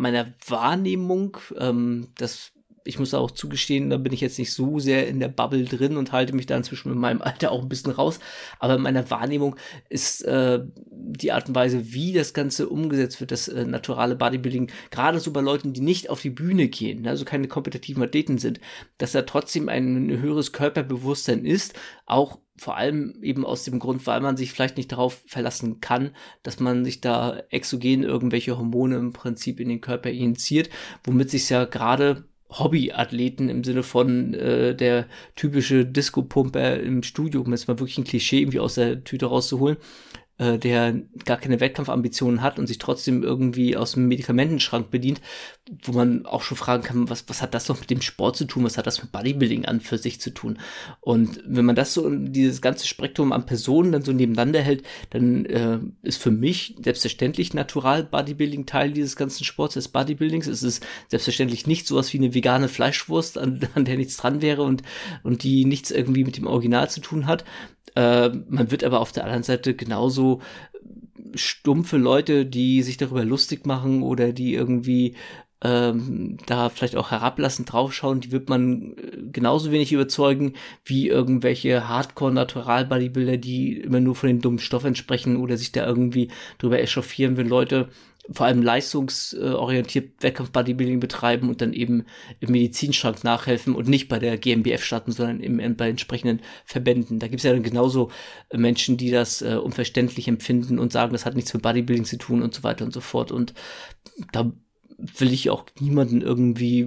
meiner Wahrnehmung, ähm, das ich muss auch zugestehen, da bin ich jetzt nicht so sehr in der Bubble drin und halte mich da inzwischen mit meinem Alter auch ein bisschen raus. Aber in meiner Wahrnehmung ist äh, die Art und Weise, wie das Ganze umgesetzt wird, das äh, naturale Bodybuilding, gerade so bei Leuten, die nicht auf die Bühne gehen, also keine kompetitiven Athleten sind, dass da trotzdem ein höheres Körperbewusstsein ist, auch vor allem eben aus dem Grund, weil man sich vielleicht nicht darauf verlassen kann, dass man sich da exogen irgendwelche Hormone im Prinzip in den Körper injiziert, womit sich ja gerade Hobbyathleten im Sinne von äh, der typische Disco-Pumper im Studio, um jetzt mal wirklich ein Klischee irgendwie aus der Tüte rauszuholen, äh, der gar keine Wettkampfambitionen hat und sich trotzdem irgendwie aus dem Medikamentenschrank bedient, wo man auch schon fragen kann, was, was hat das doch mit dem Sport zu tun, was hat das mit Bodybuilding an für sich zu tun? Und wenn man das so, dieses ganze Spektrum an Personen dann so nebeneinander hält, dann äh, ist für mich selbstverständlich natural Bodybuilding Teil dieses ganzen Sports, des Bodybuildings. Es ist selbstverständlich nicht sowas wie eine vegane Fleischwurst, an, an der nichts dran wäre und, und die nichts irgendwie mit dem Original zu tun hat. Äh, man wird aber auf der anderen Seite genauso stumpfe Leute, die sich darüber lustig machen oder die irgendwie ähm, da vielleicht auch herablassend draufschauen, die wird man äh, genauso wenig überzeugen wie irgendwelche Hardcore-Natural-Bodybuilder, die immer nur von dem dummen Stoff entsprechen oder sich da irgendwie drüber echauffieren, wenn Leute vor allem leistungsorientiert Wettkampf-Bodybuilding betreiben und dann eben im Medizinschrank nachhelfen und nicht bei der GmbF starten, sondern im, bei entsprechenden Verbänden. Da gibt es ja dann genauso Menschen, die das äh, unverständlich empfinden und sagen, das hat nichts mit Bodybuilding zu tun und so weiter und so fort. Und da will ich auch niemanden irgendwie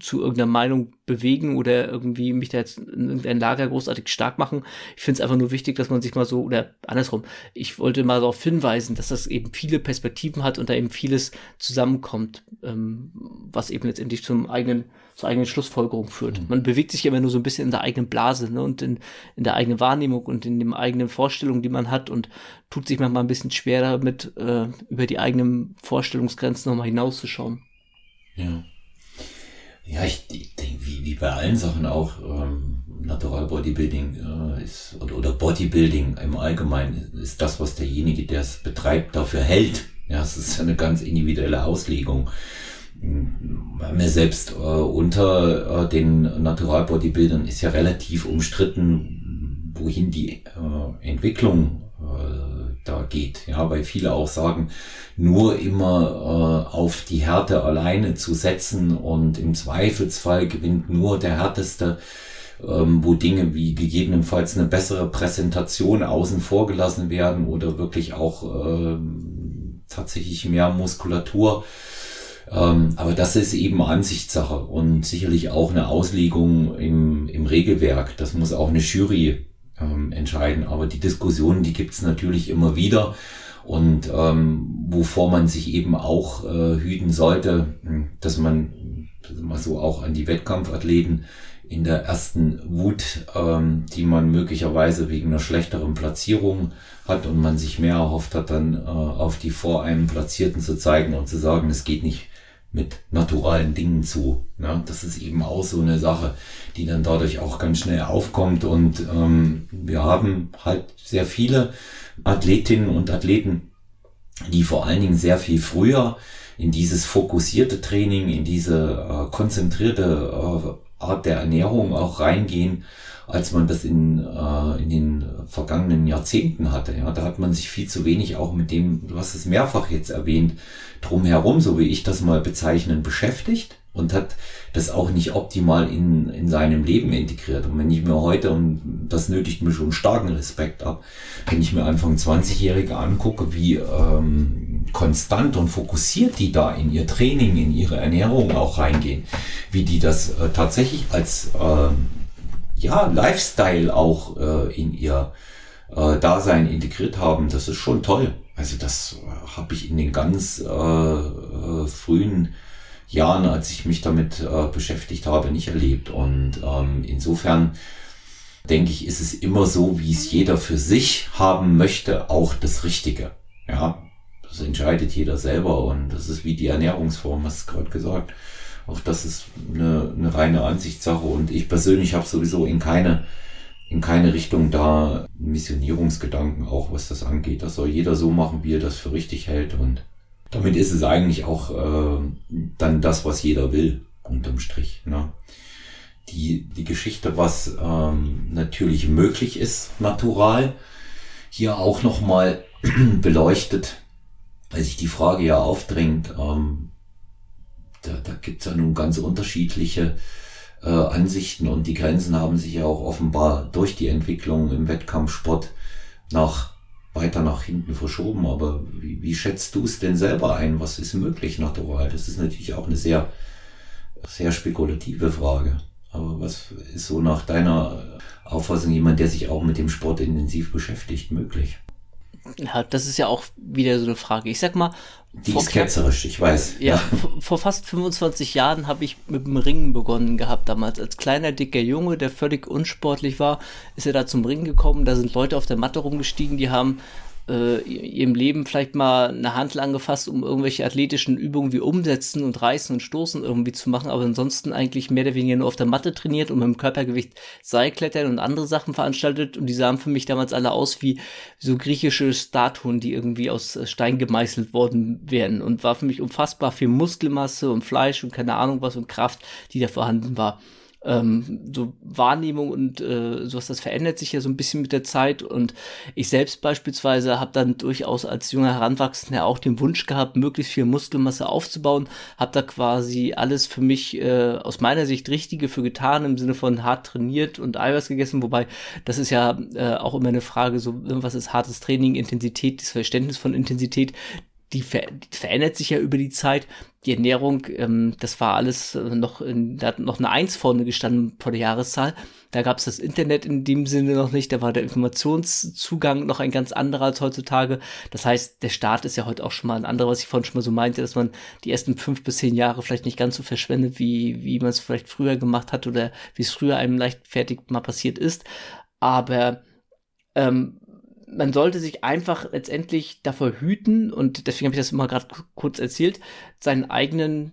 zu irgendeiner Meinung bewegen oder irgendwie mich da jetzt in irgendein Lager großartig stark machen. Ich finde es einfach nur wichtig, dass man sich mal so, oder andersrum, ich wollte mal darauf hinweisen, dass das eben viele Perspektiven hat und da eben vieles zusammenkommt, ähm, was eben letztendlich zum eigenen zur eigenen Schlussfolgerung führt. Mhm. Man bewegt sich immer nur so ein bisschen in der eigenen Blase ne, und in, in der eigenen Wahrnehmung und in den eigenen Vorstellungen, die man hat und tut sich manchmal ein bisschen schwer damit, äh, über die eigenen Vorstellungsgrenzen nochmal hinauszuschauen. Ja. Ja, ich, ich denke, wie, wie bei allen Sachen auch, ähm, Natural Bodybuilding äh, ist, oder, oder Bodybuilding im Allgemeinen ist das, was derjenige, der es betreibt, dafür hält. Ja, es ist eine ganz individuelle Auslegung mir selbst äh, unter äh, den Natural Bodybuildern ist ja relativ umstritten, wohin die äh, Entwicklung äh, da geht. Ja, weil viele auch sagen, nur immer äh, auf die Härte alleine zu setzen und im Zweifelsfall gewinnt nur der härteste ähm, wo Dinge wie gegebenenfalls eine bessere Präsentation außen vor gelassen werden oder wirklich auch äh, tatsächlich mehr Muskulatur ähm, aber das ist eben Ansichtssache und sicherlich auch eine Auslegung im, im Regelwerk. Das muss auch eine Jury ähm, entscheiden. Aber die Diskussionen, die gibt's natürlich immer wieder. Und ähm, wovor man sich eben auch äh, hüten sollte, hm, dass man mal so auch an die Wettkampfathleten in der ersten Wut, ähm, die man möglicherweise wegen einer schlechteren Platzierung hat und man sich mehr erhofft hat, dann äh, auf die vor einem Platzierten zu zeigen und zu sagen, es geht nicht mit naturalen Dingen zu. Ja, das ist eben auch so eine Sache, die dann dadurch auch ganz schnell aufkommt. Und ähm, wir haben halt sehr viele Athletinnen und Athleten, die vor allen Dingen sehr viel früher in dieses fokussierte Training, in diese äh, konzentrierte äh, Art der Ernährung auch reingehen, als man das in, äh, in den vergangenen Jahrzehnten hatte. Ja, da hat man sich viel zu wenig auch mit dem, du hast es mehrfach jetzt erwähnt, drumherum, so wie ich das mal bezeichnen, beschäftigt und hat das auch nicht optimal in, in seinem Leben integriert. Und wenn ich mir heute, und das nötigt mir schon starken Respekt ab, wenn ich mir Anfang 20-Jährige angucke, wie ähm, konstant und fokussiert die da in ihr Training, in ihre Ernährung auch reingehen, wie die das äh, tatsächlich als äh, ja, Lifestyle auch äh, in ihr äh, Dasein integriert haben, das ist schon toll. Also das äh, habe ich in den ganz äh, äh, frühen Jahren, als ich mich damit äh, beschäftigt habe, nicht erlebt. Und ähm, insofern denke ich, ist es immer so, wie es jeder für sich haben möchte, auch das Richtige. Ja, das entscheidet jeder selber und das ist wie die Ernährungsform, hast du gerade gesagt. Auch das ist eine, eine reine Ansichtssache und ich persönlich habe sowieso in keine in keine Richtung da Missionierungsgedanken auch, was das angeht. Das soll jeder so machen, wie er das für richtig hält und damit ist es eigentlich auch äh, dann das, was jeder will, unterm Strich. Ne? Die, die Geschichte, was ähm, natürlich möglich ist, natural, hier auch nochmal beleuchtet, weil sich die Frage ja aufdrängt, ähm, da, da gibt es ja nun ganz unterschiedliche äh, Ansichten und die Grenzen haben sich ja auch offenbar durch die Entwicklung im Wettkampfsport nach weiter nach hinten verschoben. Aber wie, wie schätzt du es denn selber ein? Was ist möglich natural? Das ist natürlich auch eine sehr, sehr spekulative Frage. Aber was ist so nach deiner Auffassung jemand, der sich auch mit dem Sport intensiv beschäftigt, möglich? Ja, das ist ja auch wieder so eine Frage. Ich sag mal, die ist ketzerisch, ich weiß. Ja, ja. vor fast 25 Jahren habe ich mit dem Ringen begonnen gehabt damals. Als kleiner, dicker Junge, der völlig unsportlich war, ist er da zum Ringen gekommen. Da sind Leute auf der Matte rumgestiegen, die haben äh, ihrem Leben vielleicht mal eine Handel angefasst, um irgendwelche athletischen Übungen wie Umsetzen und Reißen und Stoßen irgendwie zu machen, aber ansonsten eigentlich mehr oder weniger nur auf der Matte trainiert und mit dem Körpergewicht Seilklettern und andere Sachen veranstaltet. Und die sahen für mich damals alle aus wie so griechische Statuen, die irgendwie aus Stein gemeißelt worden wären und war für mich unfassbar viel Muskelmasse und Fleisch und keine Ahnung was und Kraft, die da vorhanden war ähm, so Wahrnehmung und äh, sowas, das verändert sich ja so ein bisschen mit der Zeit. Und ich selbst beispielsweise habe dann durchaus als junger Heranwachsender auch den Wunsch gehabt, möglichst viel Muskelmasse aufzubauen. Habe da quasi alles für mich äh, aus meiner Sicht Richtige für getan, im Sinne von hart trainiert und Eiweiß gegessen. Wobei das ist ja äh, auch immer eine Frage, so was ist hartes Training, Intensität, das Verständnis von Intensität die, ver die verändert sich ja über die Zeit. Die Ernährung, ähm, das war alles äh, noch, in, da hat noch eine Eins vorne gestanden vor der Jahreszahl. Da gab es das Internet in dem Sinne noch nicht, da war der Informationszugang noch ein ganz anderer als heutzutage. Das heißt, der Start ist ja heute auch schon mal ein anderer, was ich vorhin schon mal so meinte, dass man die ersten fünf bis zehn Jahre vielleicht nicht ganz so verschwendet, wie, wie man es vielleicht früher gemacht hat oder wie es früher einem leichtfertig mal passiert ist. Aber ähm, man sollte sich einfach letztendlich davor hüten, und deswegen habe ich das immer gerade kurz erzählt, seinen eigenen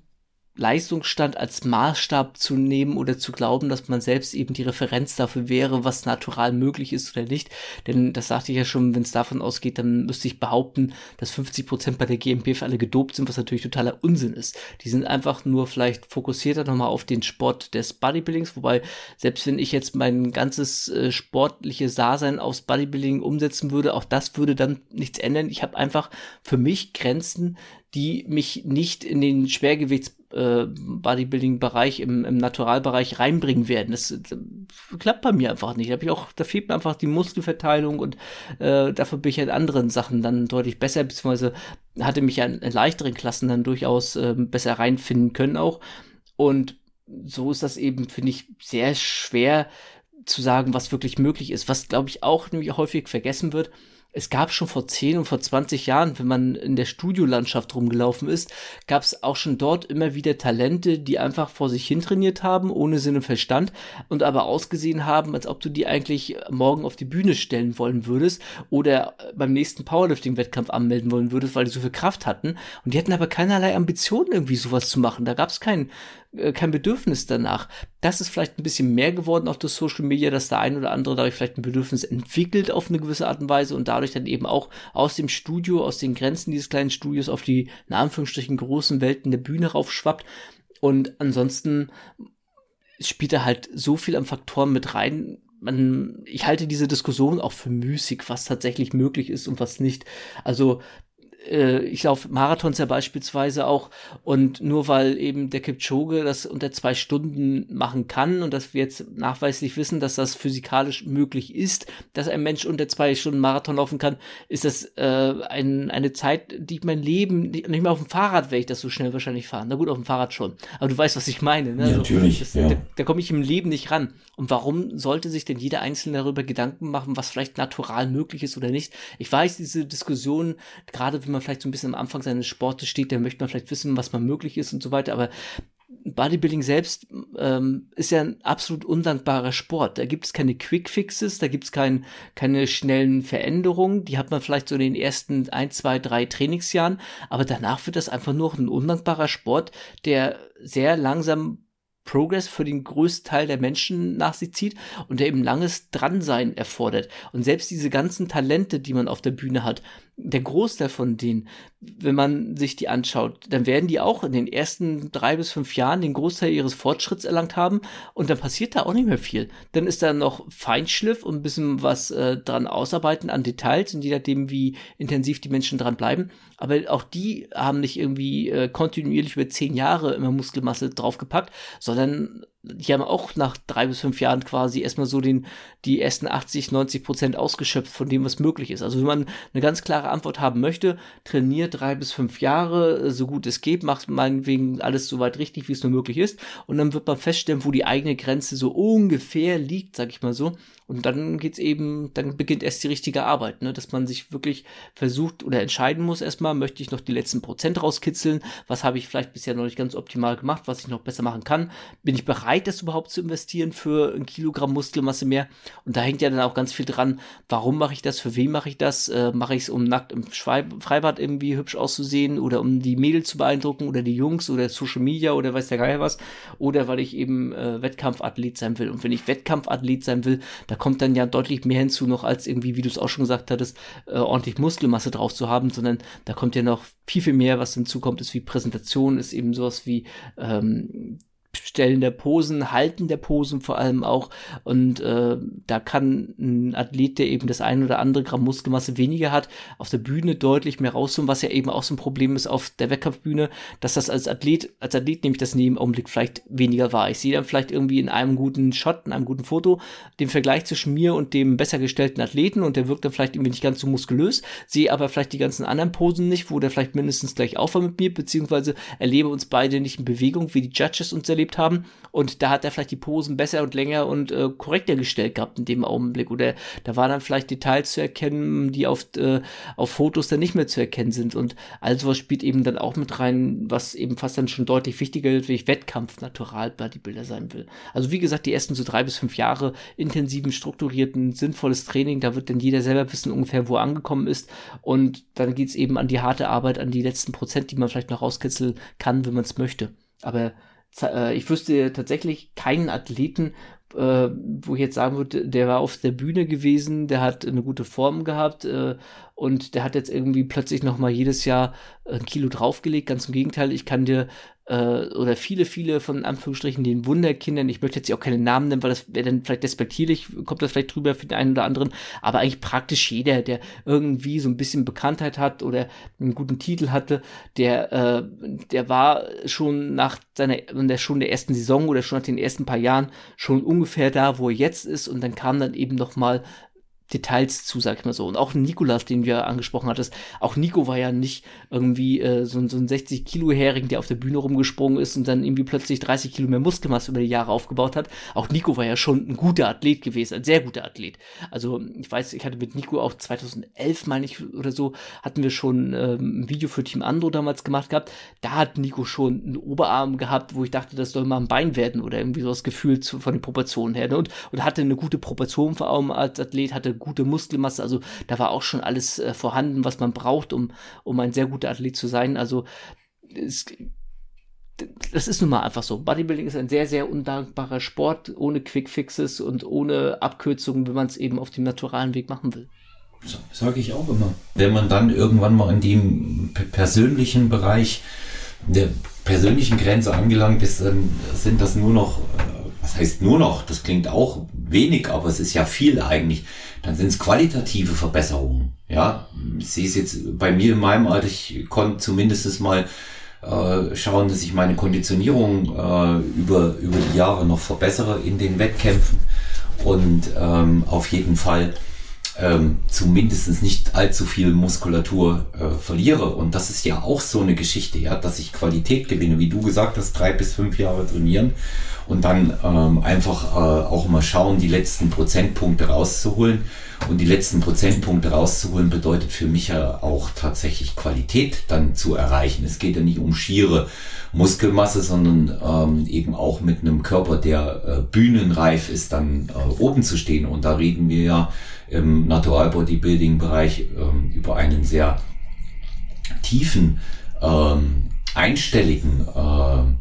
Leistungsstand als Maßstab zu nehmen oder zu glauben, dass man selbst eben die Referenz dafür wäre, was natural möglich ist oder nicht. Denn das sagte ich ja schon, wenn es davon ausgeht, dann müsste ich behaupten, dass 50 Prozent bei der GmbF alle gedopt sind, was natürlich totaler Unsinn ist. Die sind einfach nur vielleicht fokussierter nochmal auf den Sport des Bodybuildings, wobei selbst wenn ich jetzt mein ganzes äh, sportliches Dasein aufs Bodybuilding umsetzen würde, auch das würde dann nichts ändern. Ich habe einfach für mich Grenzen, die mich nicht in den Schwergewichts äh, Bodybuilding-Bereich, im, im Naturalbereich reinbringen werden. Das, das klappt bei mir einfach nicht. Da, ich auch, da fehlt mir einfach die Muskelverteilung und äh, dafür bin ich in anderen Sachen dann deutlich besser, beziehungsweise hatte mich in, in leichteren Klassen dann durchaus äh, besser reinfinden können auch. Und so ist das eben, finde ich, sehr schwer zu sagen, was wirklich möglich ist. Was, glaube ich, auch nämlich häufig vergessen wird, es gab schon vor 10 und vor 20 Jahren, wenn man in der Studiolandschaft rumgelaufen ist, gab es auch schon dort immer wieder Talente, die einfach vor sich hin trainiert haben, ohne Sinn und Verstand und aber ausgesehen haben, als ob du die eigentlich morgen auf die Bühne stellen wollen würdest oder beim nächsten Powerlifting-Wettkampf anmelden wollen würdest, weil die so viel Kraft hatten. Und die hatten aber keinerlei Ambitionen, irgendwie sowas zu machen. Da gab es kein, äh, kein Bedürfnis danach. Das ist vielleicht ein bisschen mehr geworden auf das Social Media, dass der ein oder andere dadurch vielleicht ein Bedürfnis entwickelt auf eine gewisse Art und Weise und dadurch dann eben auch aus dem Studio, aus den Grenzen dieses kleinen Studios auf die, in Anführungsstrichen, großen Welten der Bühne raufschwappt. Und ansonsten spielt er halt so viel an Faktoren mit rein. Man, ich halte diese Diskussion auch für müßig, was tatsächlich möglich ist und was nicht. Also ich laufe Marathons ja beispielsweise auch und nur weil eben der Kipchoge das unter zwei Stunden machen kann und dass wir jetzt nachweislich wissen, dass das physikalisch möglich ist, dass ein Mensch unter zwei Stunden Marathon laufen kann, ist das äh, ein, eine Zeit, die ich mein Leben, nicht mehr auf dem Fahrrad werde ich das so schnell wahrscheinlich fahren. Na gut, auf dem Fahrrad schon. Aber du weißt, was ich meine. Ne? Ja, also, natürlich. Das, ja. Da, da komme ich im Leben nicht ran. Und warum sollte sich denn jeder Einzelne darüber Gedanken machen, was vielleicht natural möglich ist oder nicht? Ich weiß, diese Diskussion, gerade wenn man vielleicht so ein bisschen am Anfang seines Sportes steht, dann möchte man vielleicht wissen, was man möglich ist und so weiter, aber Bodybuilding selbst ähm, ist ja ein absolut undankbarer Sport. Da gibt es keine Quick-Fixes, da gibt es kein, keine schnellen Veränderungen. Die hat man vielleicht so in den ersten ein, zwei, drei Trainingsjahren, aber danach wird das einfach nur ein undankbarer Sport, der sehr langsam Progress für den größten Teil der Menschen nach sich zieht und der eben langes Dransein erfordert. Und selbst diese ganzen Talente, die man auf der Bühne hat, der Großteil von denen, wenn man sich die anschaut, dann werden die auch in den ersten drei bis fünf Jahren den Großteil ihres Fortschritts erlangt haben und dann passiert da auch nicht mehr viel. Dann ist da noch Feinschliff und ein bisschen was äh, dran ausarbeiten an Details und je nachdem, wie intensiv die Menschen dran bleiben. Aber auch die haben nicht irgendwie äh, kontinuierlich über zehn Jahre immer Muskelmasse draufgepackt, sondern die haben auch nach drei bis fünf Jahren quasi erstmal so den, die ersten 80, 90 Prozent ausgeschöpft von dem, was möglich ist. Also wenn man eine ganz klare Antwort haben möchte, trainiert drei bis fünf Jahre, so gut es geht, macht meinetwegen alles so weit richtig, wie es nur möglich ist. Und dann wird man feststellen, wo die eigene Grenze so ungefähr liegt, sag ich mal so. Und dann geht's eben, dann beginnt erst die richtige Arbeit, ne? dass man sich wirklich versucht oder entscheiden muss erstmal, möchte ich noch die letzten Prozent rauskitzeln, was habe ich vielleicht bisher noch nicht ganz optimal gemacht, was ich noch besser machen kann, bin ich bereit, das überhaupt zu investieren für ein Kilogramm Muskelmasse mehr? Und da hängt ja dann auch ganz viel dran, warum mache ich das, für wen mache ich das, äh, mache ich es, um nackt im Freibad irgendwie hübsch auszusehen oder um die Mädels zu beeindrucken oder die Jungs oder Social Media oder weiß der Geier was, oder weil ich eben äh, Wettkampfathlet sein will. Und wenn ich Wettkampfathlet sein will, da kommt dann ja deutlich mehr hinzu noch als irgendwie, wie du es auch schon gesagt hattest, äh, ordentlich Muskelmasse drauf zu haben, sondern da kommt ja noch viel, viel mehr, was hinzukommt, ist wie Präsentation, ist eben sowas wie ähm, Stellen der Posen, Halten der Posen vor allem auch. Und äh, da kann ein Athlet, der eben das ein oder andere Gramm Muskelmasse weniger hat, auf der Bühne deutlich mehr rausholen, was ja eben auch so ein Problem ist auf der Wettkampfbühne, dass das als Athlet, als Athlet nehme ich das dem Augenblick vielleicht weniger wahr. Ich sehe dann vielleicht irgendwie in einem guten Shot, in einem guten Foto, den Vergleich zwischen mir und dem besser gestellten Athleten und der wirkt dann vielleicht irgendwie nicht ganz so muskulös, sehe aber vielleicht die ganzen anderen Posen nicht, wo der vielleicht mindestens gleich auf war mit mir, beziehungsweise erlebe uns beide nicht in Bewegung, wie die Judges uns erlebt haben. Und da hat er vielleicht die Posen besser und länger und äh, korrekter gestellt gehabt in dem Augenblick. Oder da waren dann vielleicht Details zu erkennen, die auf, äh, auf Fotos dann nicht mehr zu erkennen sind. Und all sowas spielt eben dann auch mit rein, was eben fast dann schon deutlich wichtiger ist, wie ich Wettkampf natural Bodybuilder sein will. Also wie gesagt, die ersten so drei bis fünf Jahre intensiven, strukturierten, sinnvolles Training, da wird dann jeder selber wissen ungefähr, wo er angekommen ist. Und dann geht's eben an die harte Arbeit, an die letzten Prozent, die man vielleicht noch rauskitzeln kann, wenn man es möchte. Aber ich wüsste tatsächlich keinen Athleten, äh, wo ich jetzt sagen würde, der war auf der Bühne gewesen, der hat eine gute Form gehabt äh, und der hat jetzt irgendwie plötzlich noch mal jedes Jahr ein Kilo draufgelegt. Ganz im Gegenteil, ich kann dir äh, oder viele, viele von Anführungsstrichen den Wunderkindern, ich möchte jetzt auch keine Namen nennen, weil das wäre dann vielleicht despektierlich, kommt das vielleicht drüber für den einen oder anderen, aber eigentlich praktisch jeder, der irgendwie so ein bisschen Bekanntheit hat oder einen guten Titel hatte, der, äh, der war schon nach seiner, in der, schon der ersten Saison oder schon nach den ersten paar Jahren schon ungefähr da, wo er jetzt ist und dann kam dann eben noch mal Details zu, sag ich mal so. Und auch Nikolas, den wir angesprochen hattest, auch Nico war ja nicht irgendwie äh, so, so ein 60 Kilo Hering, der auf der Bühne rumgesprungen ist und dann irgendwie plötzlich 30 Kilo mehr Muskelmasse über die Jahre aufgebaut hat. Auch Nico war ja schon ein guter Athlet gewesen, ein sehr guter Athlet. Also ich weiß, ich hatte mit Nico auch 2011, meine ich, oder so, hatten wir schon ähm, ein Video für Team Andro damals gemacht gehabt. Da hat Nico schon einen Oberarm gehabt, wo ich dachte, das soll mal ein Bein werden oder irgendwie so das Gefühl zu, von den Proportionen her. Ne? Und, und hatte eine gute Proportion vor allem als Athlet, hatte gute Muskelmasse. Also da war auch schon alles äh, vorhanden, was man braucht, um, um ein sehr guter Athlet zu sein. Also es, das ist nun mal einfach so. Bodybuilding ist ein sehr, sehr undankbarer Sport, ohne Quickfixes und ohne Abkürzungen, wenn man es eben auf dem naturalen Weg machen will. sage ich auch immer. Wenn man dann irgendwann mal in dem persönlichen Bereich der persönlichen Grenze angelangt ist, dann sind das nur noch, äh, was heißt nur noch, das klingt auch wenig, aber es ist ja viel eigentlich. Dann sind es qualitative Verbesserungen. Ja, ich sehe es jetzt bei mir in meinem Alter, ich konnte zumindest mal äh, schauen, dass ich meine Konditionierung äh, über, über die Jahre noch verbessere in den Wettkämpfen und ähm, auf jeden Fall ähm, zumindest nicht allzu viel Muskulatur äh, verliere. Und das ist ja auch so eine Geschichte, ja, dass ich Qualität gewinne, wie du gesagt hast, drei bis fünf Jahre trainieren und dann ähm, einfach äh, auch mal schauen, die letzten Prozentpunkte rauszuholen. Und die letzten Prozentpunkte rauszuholen bedeutet für mich ja auch tatsächlich Qualität dann zu erreichen. Es geht ja nicht um schiere Muskelmasse, sondern ähm, eben auch mit einem Körper, der äh, bühnenreif ist, dann äh, oben zu stehen. Und da reden wir ja im Natural Bodybuilding Bereich ähm, über einen sehr tiefen, ähm, einstelligen äh,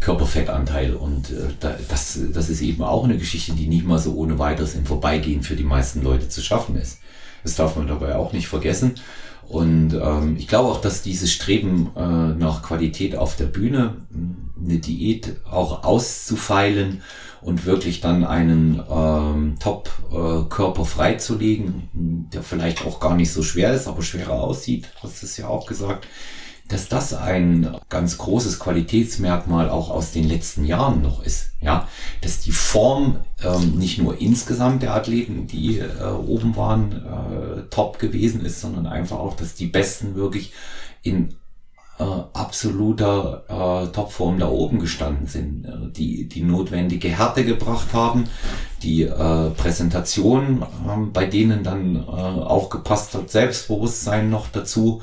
Körperfettanteil. Und äh, das, das ist eben auch eine Geschichte, die nicht mal so ohne weiteres im Vorbeigehen für die meisten Leute zu schaffen ist. Das darf man dabei auch nicht vergessen. Und ähm, ich glaube auch, dass dieses Streben äh, nach Qualität auf der Bühne, eine Diät auch auszufeilen und wirklich dann einen ähm, Top-Körper äh, freizulegen, der vielleicht auch gar nicht so schwer ist, aber schwerer aussieht, hast du es ja auch gesagt, dass das ein ganz großes Qualitätsmerkmal auch aus den letzten Jahren noch ist. Ja, dass die Form ähm, nicht nur insgesamt der Athleten, die äh, oben waren, äh, top gewesen ist, sondern einfach auch, dass die Besten wirklich in äh, absoluter äh, Topform da oben gestanden sind, äh, die die notwendige Härte gebracht haben, die äh, Präsentation äh, bei denen dann äh, auch gepasst hat, Selbstbewusstsein noch dazu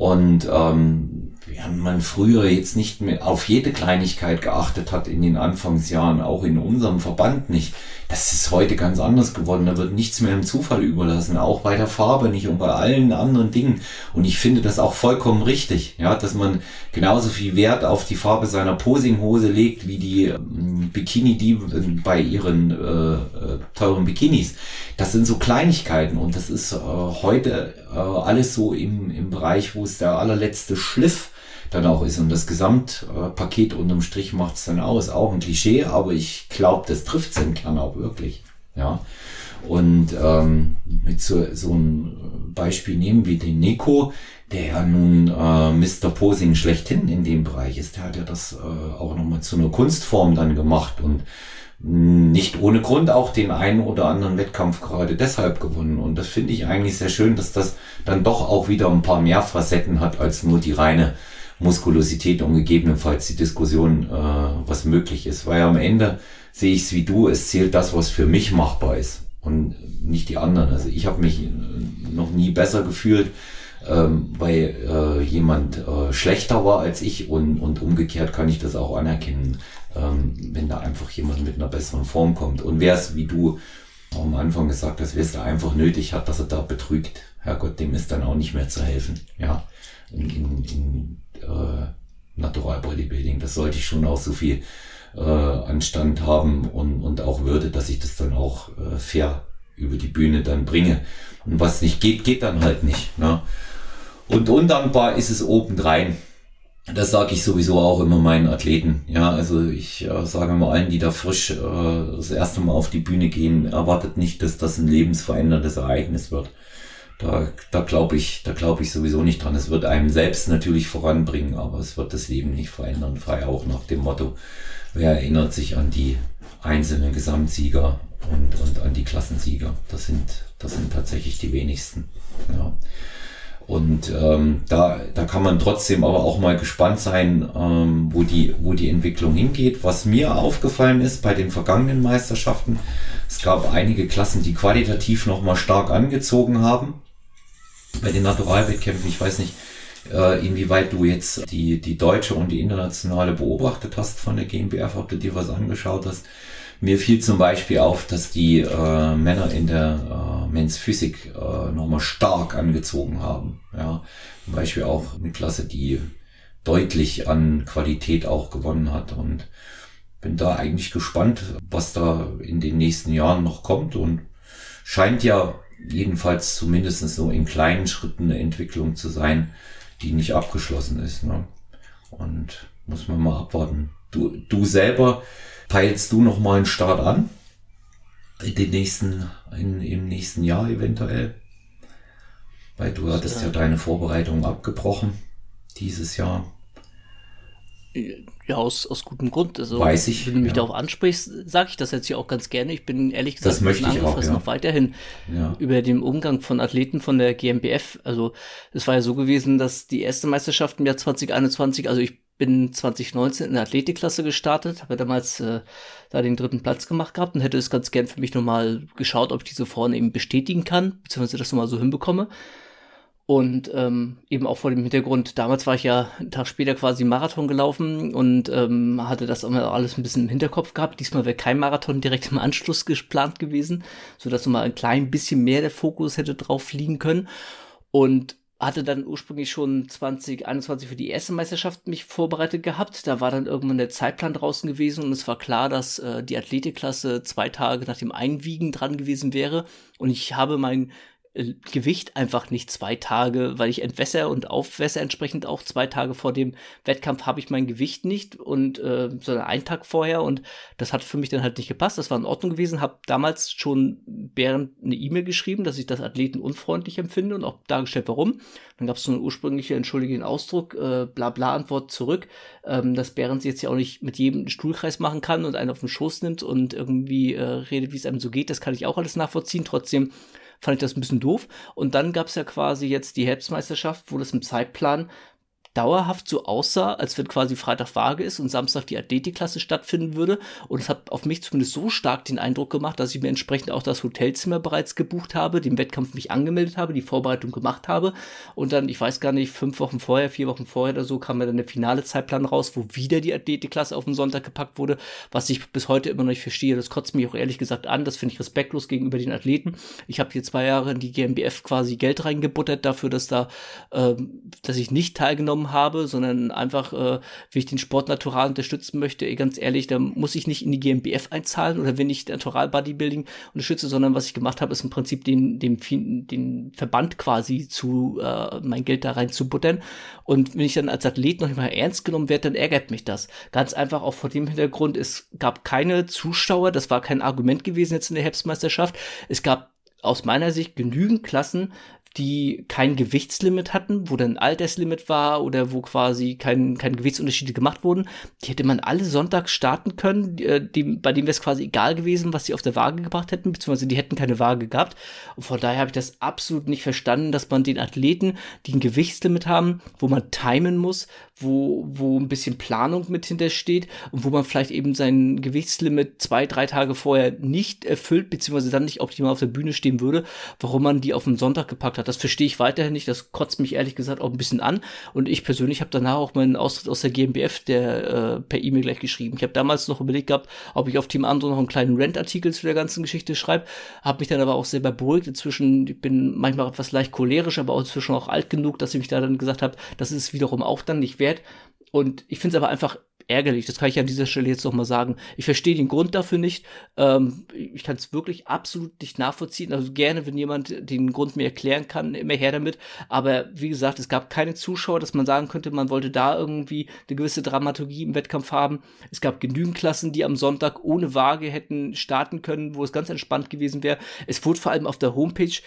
und ähm, während man früher jetzt nicht mehr auf jede Kleinigkeit geachtet hat in den Anfangsjahren, auch in unserem Verband nicht, das ist heute ganz anders geworden. Da wird nichts mehr im Zufall überlassen, auch bei der Farbe nicht und bei allen anderen Dingen. Und ich finde das auch vollkommen richtig, ja, dass man genauso viel Wert auf die Farbe seiner Posinghose legt, wie die ähm, Bikini, die bei ihren äh, äh, teuren Bikinis. Das sind so Kleinigkeiten und das ist äh, heute äh, alles so im, im Bereich, wo es der allerletzte Schliff dann auch ist. Und das Gesamtpaket unterm Strich macht es dann aus. Auch ein Klischee, aber ich glaube, das trifft es im Kern auch wirklich. Ja. Und ähm, mit so, so ein Beispiel nehmen wie den Nico, der ja nun äh, Mr. Posing schlechthin in dem Bereich ist, der hat ja das äh, auch nochmal zu einer Kunstform dann gemacht und nicht ohne Grund auch den einen oder anderen Wettkampf gerade deshalb gewonnen. Und das finde ich eigentlich sehr schön, dass das dann doch auch wieder ein paar mehr Facetten hat als nur die reine Muskulosität und gegebenenfalls die Diskussion, äh, was möglich ist. Weil am Ende sehe ich es wie du, es zählt das, was für mich machbar ist und nicht die anderen. Also ich habe mich äh, noch nie besser gefühlt, ähm, weil äh, jemand äh, schlechter war als ich und, und umgekehrt kann ich das auch anerkennen, ähm, wenn da einfach jemand mit einer besseren Form kommt. Und wer es, wie du am Anfang gesagt hast, wer es da einfach nötig hat, dass er da betrügt, Herrgott, dem ist dann auch nicht mehr zu helfen. Ja, in, in, in Natural Bodybuilding. Das sollte ich schon auch so viel äh, Anstand haben und, und auch Würde, dass ich das dann auch äh, fair über die Bühne dann bringe. Und was nicht geht, geht dann halt nicht. Ne? Und undankbar ist es obendrein. Das sage ich sowieso auch immer meinen Athleten. Ja, also ich äh, sage mal allen, die da frisch äh, das erste Mal auf die Bühne gehen, erwartet nicht, dass das ein lebensveränderndes Ereignis wird. Da, da glaube ich, da glaube ich sowieso nicht dran. Es wird einem selbst natürlich voranbringen, aber es wird das Leben nicht verändern. Frei auch nach dem Motto, wer erinnert sich an die einzelnen Gesamtsieger und, und an die Klassensieger? Das sind, das sind tatsächlich die wenigsten. Ja. Und ähm, da, da kann man trotzdem aber auch mal gespannt sein, ähm, wo, die, wo die Entwicklung hingeht. Was mir aufgefallen ist bei den vergangenen Meisterschaften, es gab einige Klassen, die qualitativ nochmal stark angezogen haben bei den Naturalwettkämpfen, ich weiß nicht, äh, inwieweit du jetzt die, die deutsche und die internationale beobachtet hast von der GmbF, ob du dir was angeschaut hast. Mir fiel zum Beispiel auf, dass die äh, Männer in der äh, Men's Physik äh, nochmal stark angezogen haben. Ja, zum Beispiel auch eine Klasse, die deutlich an Qualität auch gewonnen hat und bin da eigentlich gespannt, was da in den nächsten Jahren noch kommt und scheint ja jedenfalls zumindest so in kleinen Schritten eine Entwicklung zu sein, die nicht abgeschlossen ist. Ne? Und muss man mal abwarten. Du, du selber, peilst du noch mal einen Start an? In den nächsten, in, im nächsten Jahr eventuell? Weil du hattest ja, ja deine Vorbereitung abgebrochen dieses Jahr. Ja, aus, aus gutem Grund. Also, Weiß ich. Wenn du mich ja. darauf ansprichst, sage ich das jetzt hier auch ganz gerne. Ich bin ehrlich gesagt das möchte ich auch, ja. noch weiterhin ja. über den Umgang von Athleten von der GmbF. Also es war ja so gewesen, dass die erste Meisterschaft im Jahr 2021, also ich bin 2019 in der Athletikklasse gestartet, habe damals äh, da den dritten Platz gemacht gehabt und hätte es ganz gern für mich nochmal geschaut, ob ich diese vorne eben bestätigen kann, beziehungsweise das nochmal so hinbekomme. Und ähm, eben auch vor dem Hintergrund, damals war ich ja einen Tag später quasi Marathon gelaufen und ähm, hatte das immer alles ein bisschen im Hinterkopf gehabt. Diesmal wäre kein Marathon direkt im Anschluss geplant gewesen, sodass nochmal ein klein bisschen mehr der Fokus hätte drauf liegen können. Und hatte dann ursprünglich schon 2021 für die erste Meisterschaft mich vorbereitet gehabt. Da war dann irgendwann der Zeitplan draußen gewesen und es war klar, dass äh, die Athletikklasse zwei Tage nach dem Einwiegen dran gewesen wäre. Und ich habe mein Gewicht einfach nicht zwei Tage, weil ich entwässer und aufwässer entsprechend auch zwei Tage vor dem Wettkampf habe ich mein Gewicht nicht und äh, sondern einen Tag vorher und das hat für mich dann halt nicht gepasst. Das war in Ordnung gewesen. Habe damals schon während eine E-Mail geschrieben, dass ich das Athleten unfreundlich empfinde und auch dargestellt, warum. Dann gab es so eine ursprüngliche entschuldigenden Ausdruck, äh, bla bla Antwort zurück, ähm, dass Behrens jetzt ja auch nicht mit jedem einen Stuhlkreis machen kann und einen auf den Schoß nimmt und irgendwie äh, redet, wie es einem so geht. Das kann ich auch alles nachvollziehen. Trotzdem fand ich das ein bisschen doof. Und dann gab es ja quasi jetzt die Herbstmeisterschaft, wo das im Zeitplan dauerhaft so aussah, als wenn quasi Freitag Waage ist und Samstag die Athletikklasse stattfinden würde. Und es hat auf mich zumindest so stark den Eindruck gemacht, dass ich mir entsprechend auch das Hotelzimmer bereits gebucht habe, den Wettkampf mich angemeldet habe, die Vorbereitung gemacht habe. Und dann, ich weiß gar nicht, fünf Wochen vorher, vier Wochen vorher oder so, kam mir dann der finale Zeitplan raus, wo wieder die Athletikklasse auf den Sonntag gepackt wurde, was ich bis heute immer noch nicht verstehe. Das kotzt mich auch ehrlich gesagt an. Das finde ich respektlos gegenüber den Athleten. Ich habe hier zwei Jahre in die GmbF quasi Geld reingebuttert dafür, dass da, ähm, dass ich nicht teilgenommen genommen habe, sondern einfach, äh, wie ich den Sport natural unterstützen möchte, ganz ehrlich, da muss ich nicht in die GmbF einzahlen oder wenn ich Natural Bodybuilding unterstütze, sondern was ich gemacht habe, ist im Prinzip den, dem, den Verband quasi zu, äh, mein Geld da rein zu buttern. Und wenn ich dann als Athlet noch nicht mal ernst genommen werde, dann ärgert mich das. Ganz einfach auch vor dem Hintergrund, es gab keine Zuschauer, das war kein Argument gewesen jetzt in der Herbstmeisterschaft. Es gab aus meiner Sicht genügend Klassen, die kein Gewichtslimit hatten, wo dann ein Alterslimit war oder wo quasi kein, kein Gewichtsunterschiede gemacht wurden, die hätte man alle sonntags starten können, die, äh, die, bei dem wäre es quasi egal gewesen, was sie auf der Waage gebracht hätten, beziehungsweise die hätten keine Waage gehabt. Und von daher habe ich das absolut nicht verstanden, dass man den Athleten, die ein Gewichtslimit haben, wo man timen muss, wo, wo ein bisschen Planung mit hintersteht und wo man vielleicht eben sein Gewichtslimit zwei, drei Tage vorher nicht erfüllt, beziehungsweise dann nicht optimal auf der Bühne stehen würde, warum man die auf den Sonntag gepackt hat. Das verstehe ich weiterhin nicht. Das kotzt mich ehrlich gesagt auch ein bisschen an. Und ich persönlich habe danach auch meinen Austritt aus der GmbF, der äh, per E-Mail gleich geschrieben. Ich habe damals noch überlegt gehabt, ob ich auf Team Andro noch einen kleinen Rent-Artikel zu der ganzen Geschichte schreibe, habe mich dann aber auch selber beruhigt. Inzwischen, ich bin manchmal etwas leicht cholerisch, aber auch inzwischen auch alt genug, dass ich mich da dann gesagt habe, das ist wiederum auch dann nicht wert. Und ich finde es aber einfach ärgerlich, das kann ich an dieser Stelle jetzt noch mal sagen. Ich verstehe den Grund dafür nicht. Ähm, ich kann es wirklich absolut nicht nachvollziehen. Also gerne, wenn jemand den Grund mir erklären kann, immer her damit. Aber wie gesagt, es gab keine Zuschauer, dass man sagen könnte, man wollte da irgendwie eine gewisse Dramaturgie im Wettkampf haben. Es gab genügend Klassen, die am Sonntag ohne Waage hätten starten können, wo es ganz entspannt gewesen wäre. Es wurde vor allem auf der Homepage